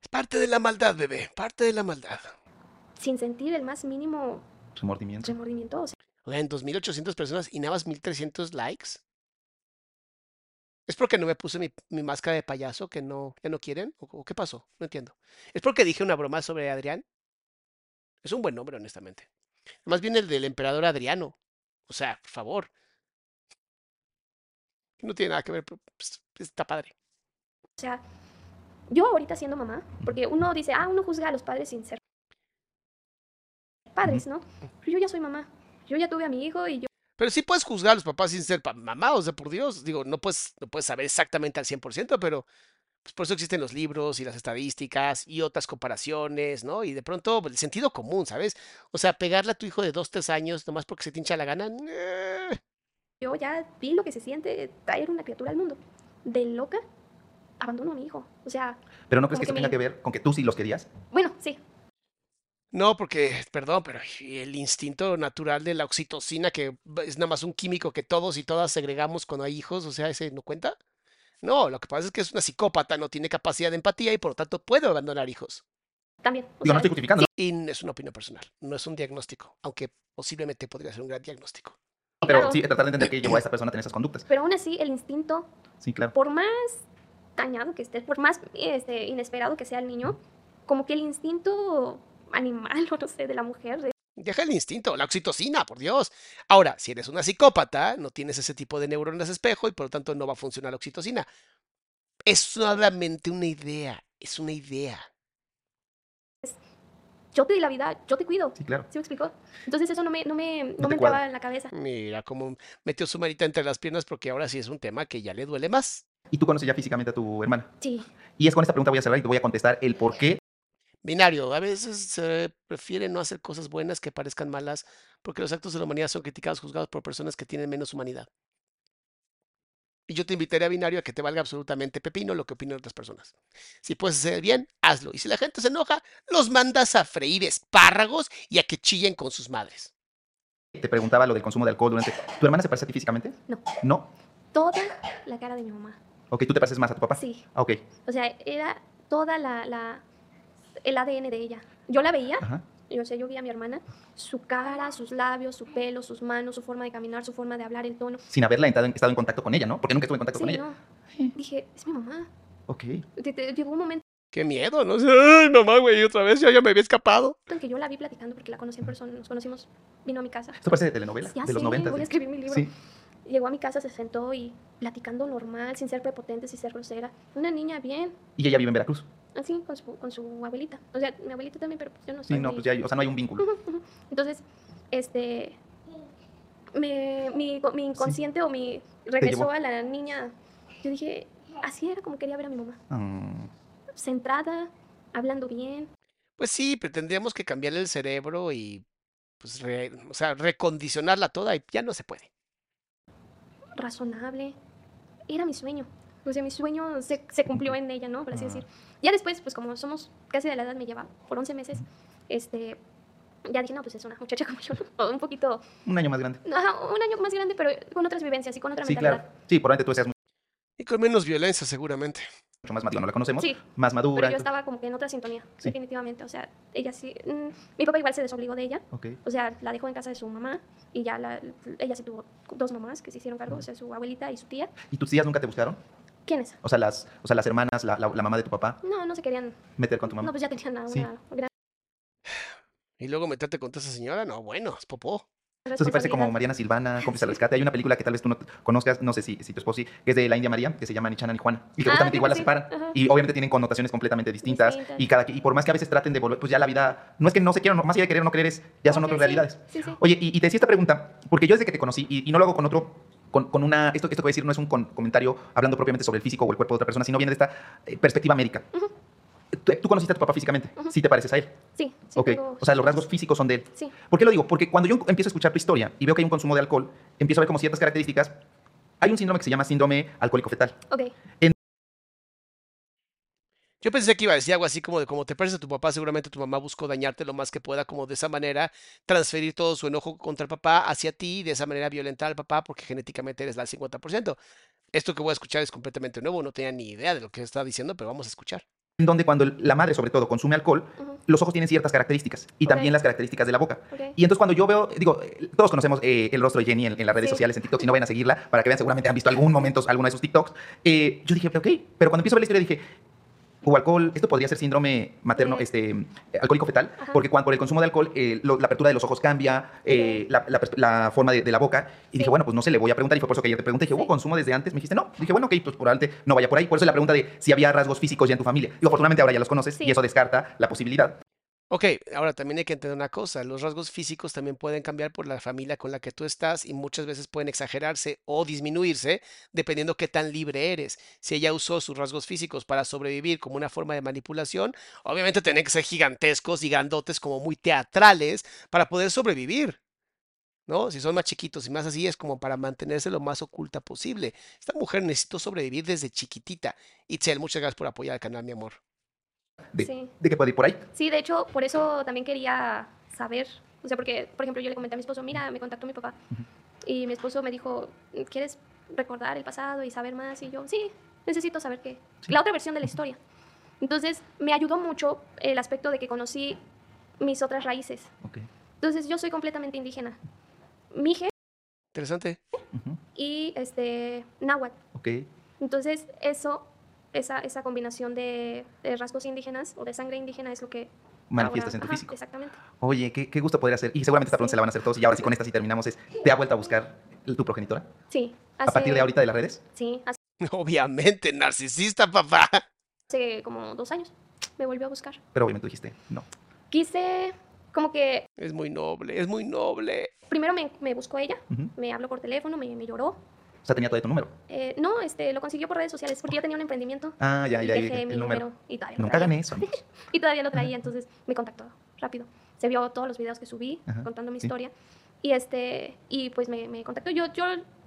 Es parte de la maldad, bebé, parte de la maldad. Sin sentir el más mínimo remordimiento. Remordimiento, o sea. En 2.800 personas y nada más 1.300 likes. ¿Es porque no me puse mi, mi, máscara de payaso que no, ya no quieren? ¿O, qué pasó? No entiendo. ¿Es porque dije una broma sobre Adrián? Es un buen nombre, honestamente. Más bien el del emperador Adriano. O sea, por favor. No tiene nada que ver, pero pues, está padre. O sea, yo ahorita siendo mamá, porque uno dice, ah, uno juzga a los padres sin ser padres, ¿no? Pero yo ya soy mamá. Yo ya tuve a mi hijo y yo... Pero sí puedes juzgar a los papás sin ser mamá, o sea, por Dios. Digo, no puedes, no puedes saber exactamente al 100%, pero pues por eso existen los libros y las estadísticas y otras comparaciones, ¿no? Y de pronto el sentido común, ¿sabes? O sea, pegarle a tu hijo de dos, tres años nomás porque se te hincha la gana. Yo ya vi lo que se siente traer una criatura al mundo. De loca, abandono a mi hijo. O sea. ¿Pero no crees que eso tenga que ver con que tú sí los querías? Bueno, sí. No, porque, perdón, pero el instinto natural de la oxitocina, que es nada más un químico que todos y todas segregamos cuando hay hijos, o sea, ¿ese no cuenta? No, lo que pasa es que es una psicópata, no tiene capacidad de empatía y por lo tanto puede abandonar hijos. También. Yo no estoy justificando. Y es una opinión personal, no es un diagnóstico, aunque posiblemente podría ser un gran diagnóstico. Pero sí, tratar de entender que llevó a esa persona a tener esas conductas. Pero aún así, el instinto, sí, claro. por más dañado que esté, por más este, inesperado que sea el niño, como que el instinto animal o no sé, de la mujer. Deja el instinto, la oxitocina, por Dios. Ahora, si eres una psicópata, no tienes ese tipo de neuronas espejo y por lo tanto no va a funcionar la oxitocina. Es solamente una idea, es una idea. Yo te di la vida, yo te cuido. Sí, claro. ¿Sí me explicó? Entonces eso no me, no me, no me entraba en la cabeza. Mira cómo metió su marita entre las piernas porque ahora sí es un tema que ya le duele más. ¿Y tú conoces ya físicamente a tu hermana? Sí. Y es con esta pregunta voy a cerrar y te voy a contestar el por qué binario. A veces se prefiere no hacer cosas buenas que parezcan malas porque los actos de la humanidad son criticados, juzgados por personas que tienen menos humanidad. Y yo te invitaría a binario a que te valga absolutamente pepino lo que opinan otras personas. Si puedes hacer bien, hazlo. Y si la gente se enoja, los mandas a freír espárragos y a que chillen con sus madres. Te preguntaba lo del consumo de alcohol durante... ¿Tu hermana se parece a ti físicamente? No. ¿No? Toda la cara de mi mamá. Ok, ¿tú te pareces más a tu papá? Sí. Ah, ok. O sea, era toda la, el ADN de ella. Yo la veía, yo sé, yo vi a mi hermana, su cara, sus labios, su pelo, sus manos, su forma de caminar, su forma de hablar, el tono. Sin haberla estado en contacto con ella, ¿no? Porque nunca estuve en contacto con ella. No. Dije, es mi mamá. Ok. Llegó un momento. Qué miedo, ¿no? Ay, mamá, güey, otra vez, yo ya me había escapado. En que yo la vi platicando porque la conocí en persona, nos conocimos, vino a mi casa. Esto parece de telenovela, de los 90. voy a escribir mi libro. Sí. Llegó a mi casa, se sentó y platicando normal, sin ser prepotente, sin ser grosera. Una niña bien. ¿Y ella vive en Veracruz? Así, con su, con su abuelita. O sea, mi abuelita también, pero pues yo no sé. Sí, no, pues ya, o sea, no hay un vínculo. Entonces, este, me, mi, mi inconsciente o mi regresó a la niña. Yo dije, así era como quería ver a mi mamá. Ah. Centrada, hablando bien. Pues sí, pero tendríamos que cambiarle el cerebro y, pues, o sea, recondicionarla toda y ya no se puede. Razonable. Era mi sueño. O sea, mi sueño se, se cumplió en ella, ¿no? Por así decir. Ya después, pues como somos casi de la edad, me lleva por 11 meses, este, ya dije, no, pues es una muchacha como yo, o un poquito... Un año más grande. Ajá, un año más grande, pero con otras vivencias y con otra sí, mentalidad. Claro. Sí, probablemente tú seas muy... Y con menos violencia, seguramente. Mucho más madura, no la conocemos. Sí. Más madura. Pero yo estaba como que en otra sintonía, definitivamente. O sea, ella sí... Mm, mi papá igual se desobligó de ella. Okay. O sea, la dejó en casa de su mamá y ya la, ella sí tuvo dos mamás que se hicieron cargo, o sea, su abuelita y su tía. ¿Y tus tías nunca te buscaron? ¿Quiénes? O sea, las, o sea, las hermanas, la, la, mamá de tu papá. No, no se querían meter con tu mamá. No, pues ya tenían una, una gran... Y luego meterte con toda esa señora, no, bueno, es popó. Eso sí parece como Mariana Silvana, cómplice al rescate. Hay una película que tal vez tú no conozcas, no sé si, si tu esposo sí, que es de la India María, que se llama Nichana ni Juana. Y que ah, justamente igual las separan. Y obviamente tienen connotaciones completamente distintas. Y, cada, y por más que a veces traten de volver, pues ya la vida, no es que no se quieran, más allá de querer o no querer, es, ya son otras realidades. Oye, y, te decía esta pregunta, porque yo desde que te conocí, y, no lo hago con otro con, con, una, esto, esto que voy a decir no es un comentario hablando propiamente sobre el físico o el cuerpo de otra persona, sino viene de esta eh, perspectiva médica. ¿Tú, conociste a tu papá físicamente? ¿Sí te pareces a él? Sí. sí ok. O sea, los rasgos físicos son de él. Sí. ¿Por qué lo digo? Porque cuando yo empiezo a escuchar tu historia y veo que hay un consumo de alcohol, empiezo a ver como ciertas características. Hay un síndrome que se llama síndrome alcohólico fetal. Ok. Yo pensé que iba a decir algo así como de como te pareces a tu papá, seguramente tu mamá buscó dañarte lo más que pueda, como de esa manera transferir todo su enojo contra el papá hacia ti y de esa manera violentar al papá porque genéticamente eres la 50%. Esto que voy a escuchar es completamente nuevo, no tenía ni idea de lo que está diciendo, pero vamos a escuchar. En donde cuando la madre, sobre todo, consume alcohol, los ojos tienen ciertas características y también las características de la boca. Y entonces cuando yo veo, digo, todos conocemos eh, el rostro de Jenny en, las redes sociales, en TikTok, si no vayan a seguirla, para que vean, seguramente han visto algún momento alguno de sus TikToks. Eh, yo dije, ok, pero cuando empiezo a ver la historia dije, o alcohol, esto podría ser síndrome materno, este, alcohólico fetal, porque cuando por el consumo de alcohol eh, la apertura de los ojos cambia, eh, la, forma de, la boca, y dije, bueno, pues no sé, le voy a preguntar, y fue por eso que ayer te pregunté, dije, ¿hubo consumo desde antes? Me dijiste, no. Dije, bueno, ok, pues probablemente no vaya por ahí. Por eso la pregunta de si había rasgos físicos ya en tu familia. Digo, afortunadamente ahora ya los conoces, y eso descarta la posibilidad. Ok, ahora también hay que entender una cosa, los rasgos físicos también pueden cambiar por la familia con la que tú estás y muchas veces pueden exagerarse o disminuirse dependiendo qué tan libre eres. Si ella usó sus rasgos físicos para sobrevivir como una forma de manipulación, obviamente tienen que ser gigantescos y grandotes como muy teatrales para poder sobrevivir. ¿No? Si son más chiquitos y más así es como para mantenerse lo más oculta posible. Esta mujer necesitó sobrevivir desde chiquitita. Itzel, muchas gracias por apoyar al canal, mi amor de, de que puede ir por ahí. Sí, de hecho, por eso también quería saber, o sea, porque, por ejemplo, yo le comenté a mi esposo, mira, me contactó mi papá, y mi esposo me dijo, ¿quieres recordar el pasado y saber más? Y yo, sí, necesito saber qué, la otra versión de la historia. Entonces, me ayudó mucho el aspecto de que conocí mis otras raíces. Entonces, yo soy completamente indígena. Mije. Interesante. Y este, náhuatl. Ok. Entonces, eso esa, esa combinación de, rasgos indígenas o de sangre indígena es lo que manifiestas en tu físico. Exactamente. Oye, qué, gusto poder hacer. Y seguramente esta pregunta se la van a hacer todos. Y ahora sí, con esta sí terminamos. Es, ¿Te ha vuelto a buscar tu progenitora? Sí. ¿A partir de ahorita de las redes? Sí. Obviamente, narcisista, papá. Hace como dos años me volvió a buscar. Pero obviamente dijiste, no. Quise, como que... Es muy noble, es muy noble. Primero me, buscó ella, me habló por teléfono, me, me lloró o sea, tenía todavía tu número. Eh, no, este, lo consiguió por redes sociales porque yo tenía un emprendimiento. Ah, ya, ya, dejé mi número. y todavía Nunca gané eso. y todavía lo traía, entonces me contactó rápido. Se vio todos los videos que subí contando mi historia. Y este, y pues me, me, contactó. Yo, yo,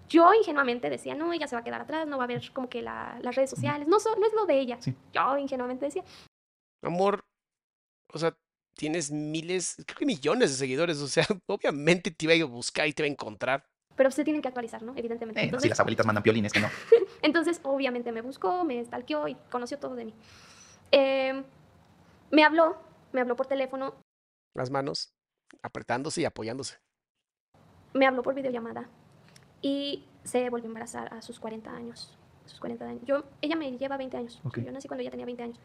yo ingenuamente decía, no, ella se va a quedar atrás, no va a ver como que la, las redes sociales. No, no es lo de ella. Yo ingenuamente decía. Amor, o sea, tienes miles, creo que millones de seguidores. O sea, obviamente te iba a ir a buscar y te iba a encontrar pero se tienen que actualizar, ¿no? Evidentemente. Eh, si las abuelitas mandan piolines, que no. Entonces, obviamente me buscó, me stalkeó y conoció todo de mí. Em, me habló, me habló por teléfono. Las manos apretándose y apoyándose. Me habló por videollamada y se volvió a embarazar a sus 40 años. A sus 40 años. Yo, ella me lleva 20 años. Yo nací cuando ella tenía 20 años.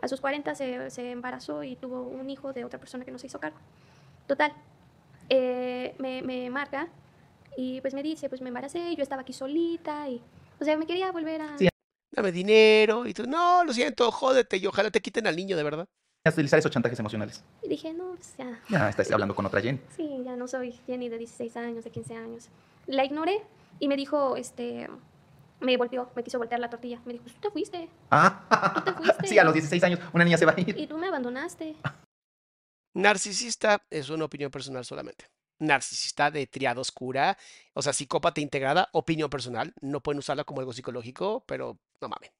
A sus 40 se, se, embarazó y tuvo un hijo de otra persona que no se hizo cargo. Total. Eh, me, me marca y pues me dice, pues me embaracé, yo estaba aquí solita y, o sea, me quería volver a... Sí. Dame dinero y tú, no, lo siento, jódete y ojalá te quiten al niño, de verdad. A utilizar esos chantajes emocionales. Y dije, no, pues ya. Ya estás hablando con otra Jen. Sí, ya no soy Jenny de 16 años, de 15 años. La ignoré y me dijo, este, me volvió, me quiso voltear la tortilla. Me dijo, tú te fuiste. Ah, tú te fuiste. sí, a los 16 años una niña se va a ir. Y tú me abandonaste. Narcisista es una opinión personal solamente narcisista de triada oscura, o sea, psicópata integrada, opinión personal. No pueden usarla como algo psicológico, pero no mames.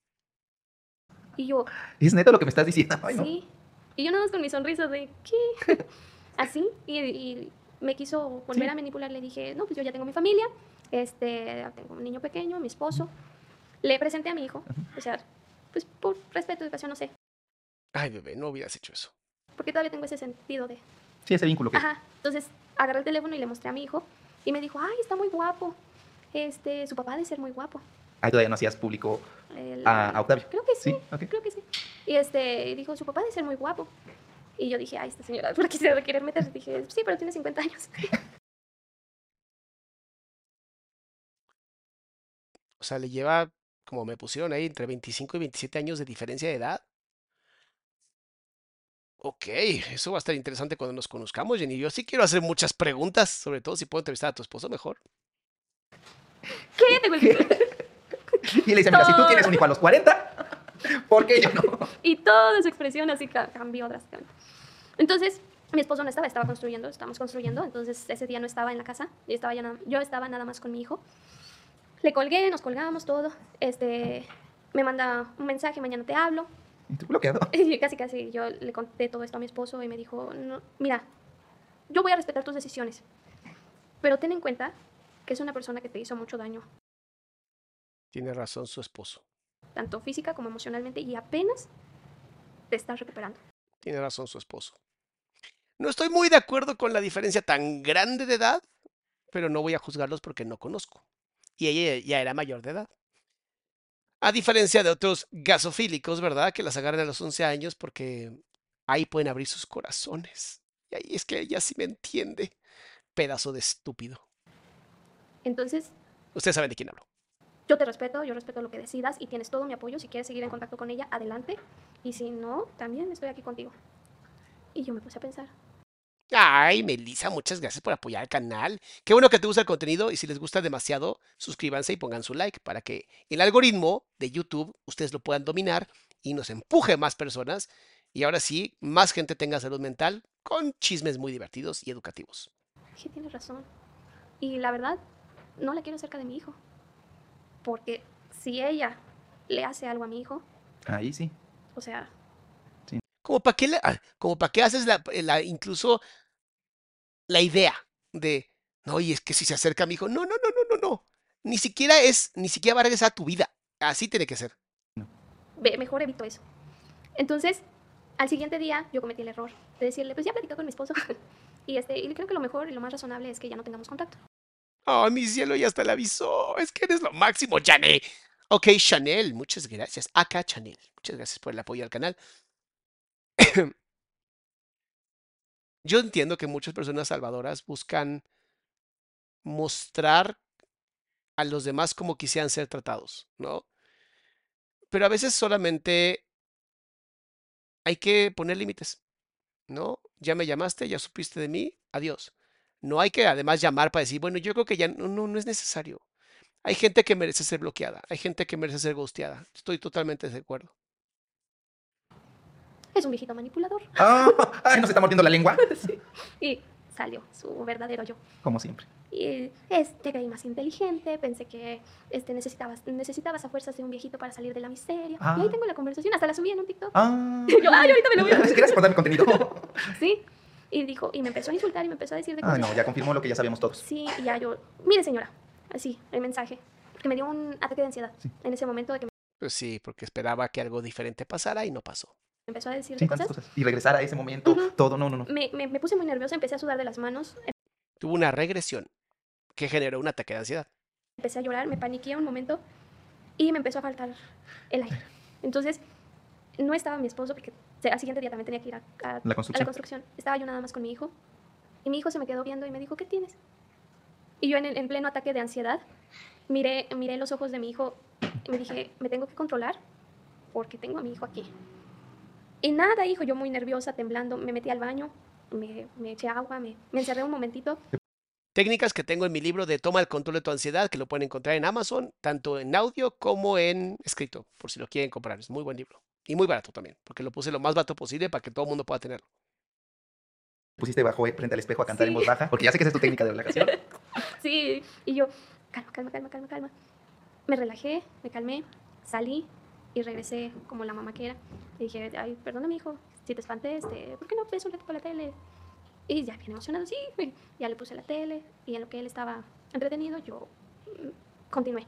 Y yo. Es neto lo que me estás diciendo. sí. Y yo nada más con mi sonrisa de, ¿qué? Así. Y, me quiso volver a manipular. Le dije, no, pues yo ya tengo mi familia. Este, tengo un niño pequeño, mi esposo. Le presenté a mi hijo. O sea, pues por respeto, educación, no sé. Ay, bebé, no hubieras hecho eso. Porque todavía tengo ese sentido de. Sí, ese vínculo que. Ajá. Entonces, agarré el teléfono y le mostré a mi hijo y me dijo, ay, está muy guapo. Este, su papá ha de ser muy guapo. Ahí todavía no hacías público a, Octavio. Creo que sí, creo que sí. Y este, dijo, su papá ha de ser muy guapo. Y yo dije, ay, esta señora, ¿por qué se debe querer meter? Dije, sí, pero tiene 50 años. O sea, le lleva, como me pusieron ahí, entre 25 y 27 años de diferencia de edad. Ok, eso va a estar interesante cuando nos conozcamos, Jenny. Yo sí quiero hacer muchas preguntas, sobre todo si puedo entrevistar a tu esposo mejor. ¿Qué? Tengo el título. y le dice, mira, si tú tienes un hijo a los 40, ¿por qué yo no? Y toda su expresión así cambió drásticamente. Entonces, mi esposo no estaba, estaba construyendo, estábamos construyendo, entonces ese día no estaba en la casa, yo estaba, ya yo estaba nada más con mi hijo. Le colgué, nos colgamos todo, este, me manda un mensaje, mañana te hablo. ¿Y tú bloqueado? casi, casi, yo le conté todo esto a mi esposo y me dijo, no, mira, yo voy a respetar tus decisiones, pero ten en cuenta que es una persona que te hizo mucho daño. Tiene razón su esposo. Tanto física como emocionalmente y apenas te estás recuperando. Tiene razón su esposo. No estoy muy de acuerdo con la diferencia tan grande de edad, pero no voy a juzgarlos porque no conozco. Y ella ya era mayor de edad. A diferencia de otros gasofílicos, ¿verdad? Que las agarran a los 11 años porque ahí pueden abrir sus corazones. Y ahí es que ella sí me entiende. Pedazo de estúpido. Entonces... Ustedes saben de quién hablo. Yo te respeto, yo respeto lo que decidas y tienes todo mi apoyo. Si quieres seguir en contacto con ella, adelante. Y si no, también estoy aquí contigo. Y yo me puse a pensar, Ay, Melissa, muchas gracias por apoyar el canal. Qué bueno que te gusta el contenido y si les gusta demasiado, suscríbanse y pongan su like para que el algoritmo de YouTube ustedes lo puedan dominar y nos empuje más personas y ahora sí, más gente tenga salud mental con chismes muy divertidos y educativos. Sí, tienes razón. Y la verdad, no la quiero cerca de mi hijo. Porque si ella le hace algo a mi hijo. Ahí sí. O sea, como para qué, ah, como para qué haces la, la, incluso la idea de, no, y es que si se acerca a mi hijo, no, no, no, no, no, no. Ni siquiera es, ni siquiera va a regresar a tu vida. Así tiene que ser. Mejor evito eso. Entonces, al siguiente día yo cometí el error de decirle, pues ya platicé con mi esposo. y, este, y creo que lo mejor y lo más razonable es que ya no tengamos contacto. Oh, mi cielo ya hasta le avisó. Es que eres lo máximo, Janet. Ok, Chanel, muchas gracias. Acá, Chanel. Muchas gracias por el apoyo al canal. Yo entiendo que muchas personas salvadoras buscan mostrar a los demás como quisieran ser tratados, ¿no? Pero a veces solamente hay que poner límites, ¿no? Ya me llamaste, ya supiste de mí, adiós. No hay que además llamar para decir, bueno, yo creo que ya no, no, no es necesario. Hay gente que merece ser bloqueada, hay gente que merece ser ghosteada. Estoy totalmente de acuerdo es un viejito manipulador. Ah, ay, ¿nos está mordiendo la lengua? sí. Y salió su verdadero yo. Como siempre. Y este creí más inteligente, pensé que este, necesitabas, necesitabas a fuerzas de un viejito para salir de la miseria. Y ahí ah. tengo la conversación, hasta la subí en un TikTok. Ah. yo, ay, ahorita me lo voy a Gracias por darme contenido. sí. Y dijo, y me empezó a insultar y me empezó a decir de cosas. Ah, no, ya confirmó lo que ya sabíamos todos. Sí, y ya yo, mire señora, así, el mensaje. Que me dio un ataque de ansiedad en ese momento de que... Pues sí, porque esperaba que algo diferente pasara y no pasó empezó a decir cosas. Y regresar a ese momento, todo, no, no, no. Me, me, me, puse muy nerviosa, empecé a sudar de las manos. Tuvo una regresión que generó un ataque de ansiedad. Empecé a llorar, me paniqué un momento y me empezó a faltar el aire. Entonces, no estaba mi esposo porque al siguiente día también tenía que ir a, ¿La, construcción? a la construcción. Estaba yo nada más con mi hijo y mi hijo se me quedó viendo y me dijo, ¿qué tienes? Y yo en, en pleno ataque de ansiedad miré, miré los ojos de mi hijo y me dije, me tengo que controlar porque tengo a mi hijo aquí. Y nada, hijo, yo muy nerviosa, temblando, me metí al baño, me, eché agua, me, encerré un momentito. Técnicas que tengo en mi libro de Toma el control de tu ansiedad, que lo pueden encontrar en Amazon, tanto en audio como en escrito, por si lo quieren comprar. Es muy buen libro. Y muy barato también, porque lo puse lo más barato posible para que todo el mundo pueda tenerlo. Pusiste bajo eh, frente al espejo a cantar en voz baja, porque ya sé que esa es tu técnica de relajación. sí, y yo, calma, calma, calma, calma, calma. Me relajé, me calmé, salí, y regresé como la mamá que era. Y dije, ay, perdóname, hijo, si te espanté, este, ¿por qué no ves un rato por la tele? Y ya bien emocionado, sí, ya le puse la tele y en lo que él estaba entretenido, yo mm, continué.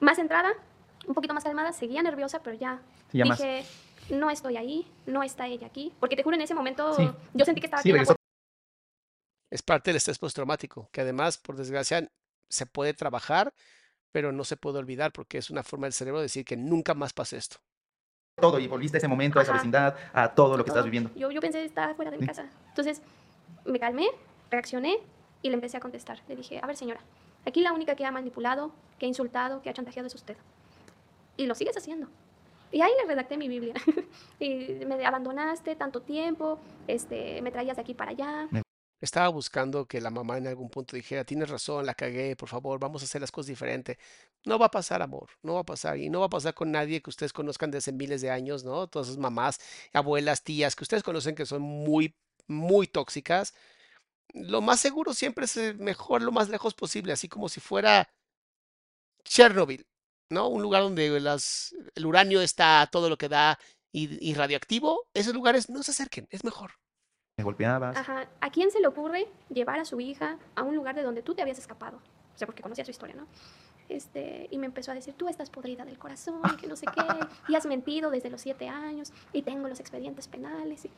Más entrada, un poquito más calmada, seguía nerviosa, pero ya, dije, no estoy ahí, no está ella aquí, porque te juro, en ese momento yo sentí que estaba aquí. Es parte del estrés postraumático, que además, por desgracia, se puede trabajar pero no se puede olvidar porque es una forma del cerebro de decir que nunca más pase esto. Todo, y volviste a ese momento, a esa vecindad, a todo lo que estás viviendo. Yo, yo pensé estaba fuera de mi casa. Entonces me calmé, reaccioné y le empecé a contestar. Le dije, a ver señora, aquí la única que ha manipulado, que ha insultado, que ha chantajeado es usted. Y lo sigues haciendo. Y ahí le redacté mi Biblia. y me abandonaste tanto tiempo, este, me traías de aquí para allá. Estaba buscando que la mamá en algún punto dijera, tienes razón, la cagué, por favor, vamos a hacer las cosas diferente. No va a pasar, amor, no va a pasar. Y no va a pasar con nadie que ustedes conozcan desde miles de años, ¿no? Todas sus mamás, abuelas, tías, que ustedes conocen que son muy, muy tóxicas. Lo más seguro siempre es mejor lo más lejos posible, así como si fuera Chernobyl, ¿no? Un lugar donde el uranio está todo lo que da y, y radioactivo. Esos lugares no se acerquen, es mejor. Me golpeabas. Ajá. ¿A quién se le ocurre llevar a su hija a un lugar de donde tú te habías escapado? O sea, porque conocía su historia, ¿no? Este, y me empezó a decir, tú estás podrida del corazón, que no sé qué, y has mentido desde los siete años, y tengo los expedientes penales. Y...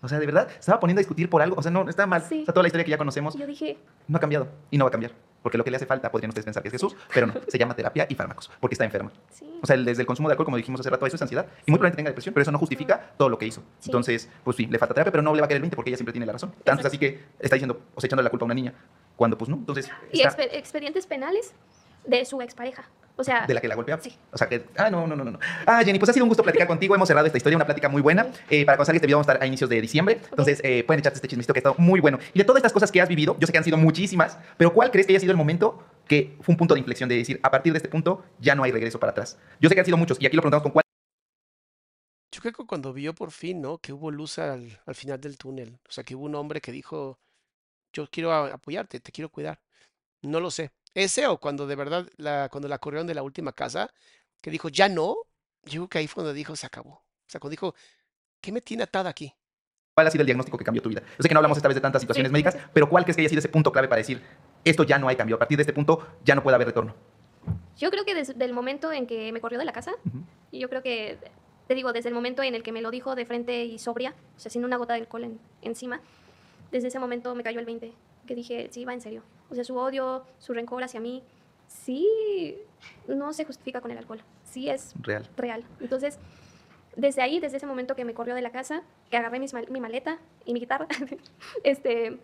O sea, de verdad, estaba poniendo a discutir por algo. O sea, no, está mal. Sí. O sea, toda la historia que ya conocemos. Yo dije. No ha cambiado y no va a cambiar. Porque lo que le hace falta, podrían ustedes pensar que es Jesús, pero no. Se llama terapia y fármacos, porque está enferma. Sí. O sea, desde el consumo de alcohol, como dijimos hace rato, eso es ansiedad. Y muy probablemente tenga depresión, pero eso no justifica todo lo que hizo. Entonces, pues sí, le falta terapia, pero no le va a caer el 20 porque ella siempre tiene la razón. Tanto es así que está diciendo, o sea, echándole la culpa a una niña, cuando pues no. Entonces. ¿Y expedientes penales de su expareja? O sea, de la que la golpea. Sí. O sea que, ah, no, no, no, no. Ah, Jenny, pues ha sido un gusto platicar contigo. Hemos cerrado esta historia, una plática muy buena. Eh, para que este video vamos a estar a inicios de diciembre. Entonces, eh, pueden echarte este chismito que ha estado muy bueno. Y de todas estas cosas que has vivido, yo sé que han sido muchísimas, pero ¿cuál crees que haya sido el momento que fue un punto de inflexión de decir, a partir de este punto ya no hay regreso para atrás? Yo sé que han sido muchos y aquí lo preguntamos con cuál. Yo creo que cuando vio por fin, ¿no? Que hubo luz al, al final del túnel. O sea, que hubo un hombre que dijo, yo quiero apoyarte, te quiero cuidar. No lo sé. Ese o cuando de verdad, la, cuando la corrieron de la última casa, que dijo, ya no, yo creo que ahí fue cuando dijo, se acabó. O sea, cuando dijo, ¿qué me tiene atada aquí? ¿Cuál ha sido el diagnóstico que cambió tu vida? Yo sé que no hablamos esta vez de tantas situaciones médicas, pero ¿cuál crees que haya sido ese punto clave para decir, esto ya no hay cambio? A partir de este punto ya no puede haber retorno. Yo creo que desde el momento en que me corrió de la casa, y yo creo que, te digo, desde el momento en el que me lo dijo de frente y sobria, o sea, sin una gota de alcohol encima, desde ese momento me cayó el 20, que dije, sí, va en serio. O sea, su odio, su rencor hacia mí, sí no se justifica con el alcohol. Sí es real. real. Entonces, desde ahí, desde ese momento que me corrió de la casa, que agarré mi maleta y mi guitarra, este,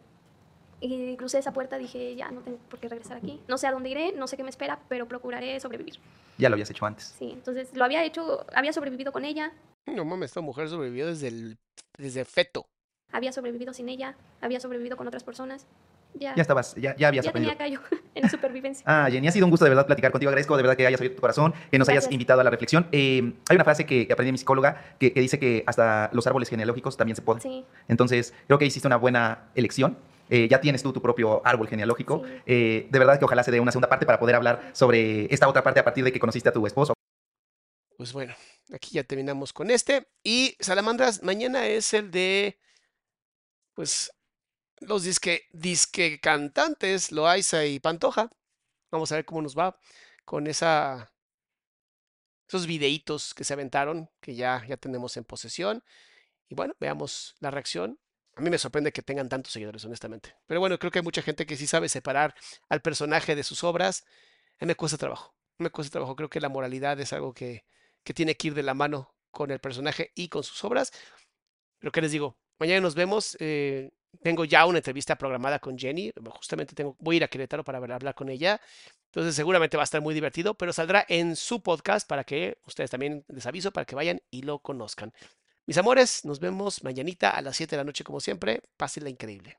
y crucé esa puerta, dije, ya no tengo por qué regresar aquí. No sé a dónde iré, no sé qué me espera, pero procuraré sobrevivir. Ya lo habías hecho antes. Sí, entonces lo había hecho, había sobrevivido con ella. No mames, esta mujer sobrevivió desde el desde feto. Había sobrevivido sin ella, había sobrevivido con otras personas. Ya, ya estabas, ya, ya habías ya aprendido. tenía callo en supervivencia. Ah, Jenny, ha sido un gusto de verdad platicar contigo. Agradezco de verdad que hayas abierto tu corazón, que nos hayas invitado a la reflexión. Eh, hay una frase que, aprendí de mi psicóloga que, dice que hasta los árboles genealógicos también se pueden. Sí. Entonces, creo que hiciste una buena elección. Eh, ya tienes tú tu propio árbol genealógico. Eh, de verdad que ojalá se dé una segunda parte para poder hablar sobre esta otra parte a partir de que conociste a tu esposo. Pues bueno, aquí ya terminamos con este. Y Salamandras, mañana es el de, pues, los disque, disque cantantes, Loaiza y Pantoja. Vamos a ver cómo nos va con esa, esos videitos que se aventaron, que ya, ya tenemos en posesión. Y bueno, veamos la reacción. A mí me sorprende que tengan tantos seguidores, honestamente. Pero bueno, creo que hay mucha gente que sí sabe separar al personaje de sus obras. Me cuesta trabajo. Me cuesta trabajo. Creo que la moralidad es algo que, que tiene que ir de la mano con el personaje y con sus obras. Pero ¿qué les digo? Mañana nos vemos. Eh, tengo ya una entrevista programada con Jenny. Justamente tengo, voy a ir a Querétaro para hablar con ella. Entonces seguramente va a estar muy divertido, pero saldrá en su podcast para que ustedes también les aviso para que vayan y lo conozcan. Mis amores, nos vemos mañanita a las 7 de la noche como siempre. Pásenla increíble.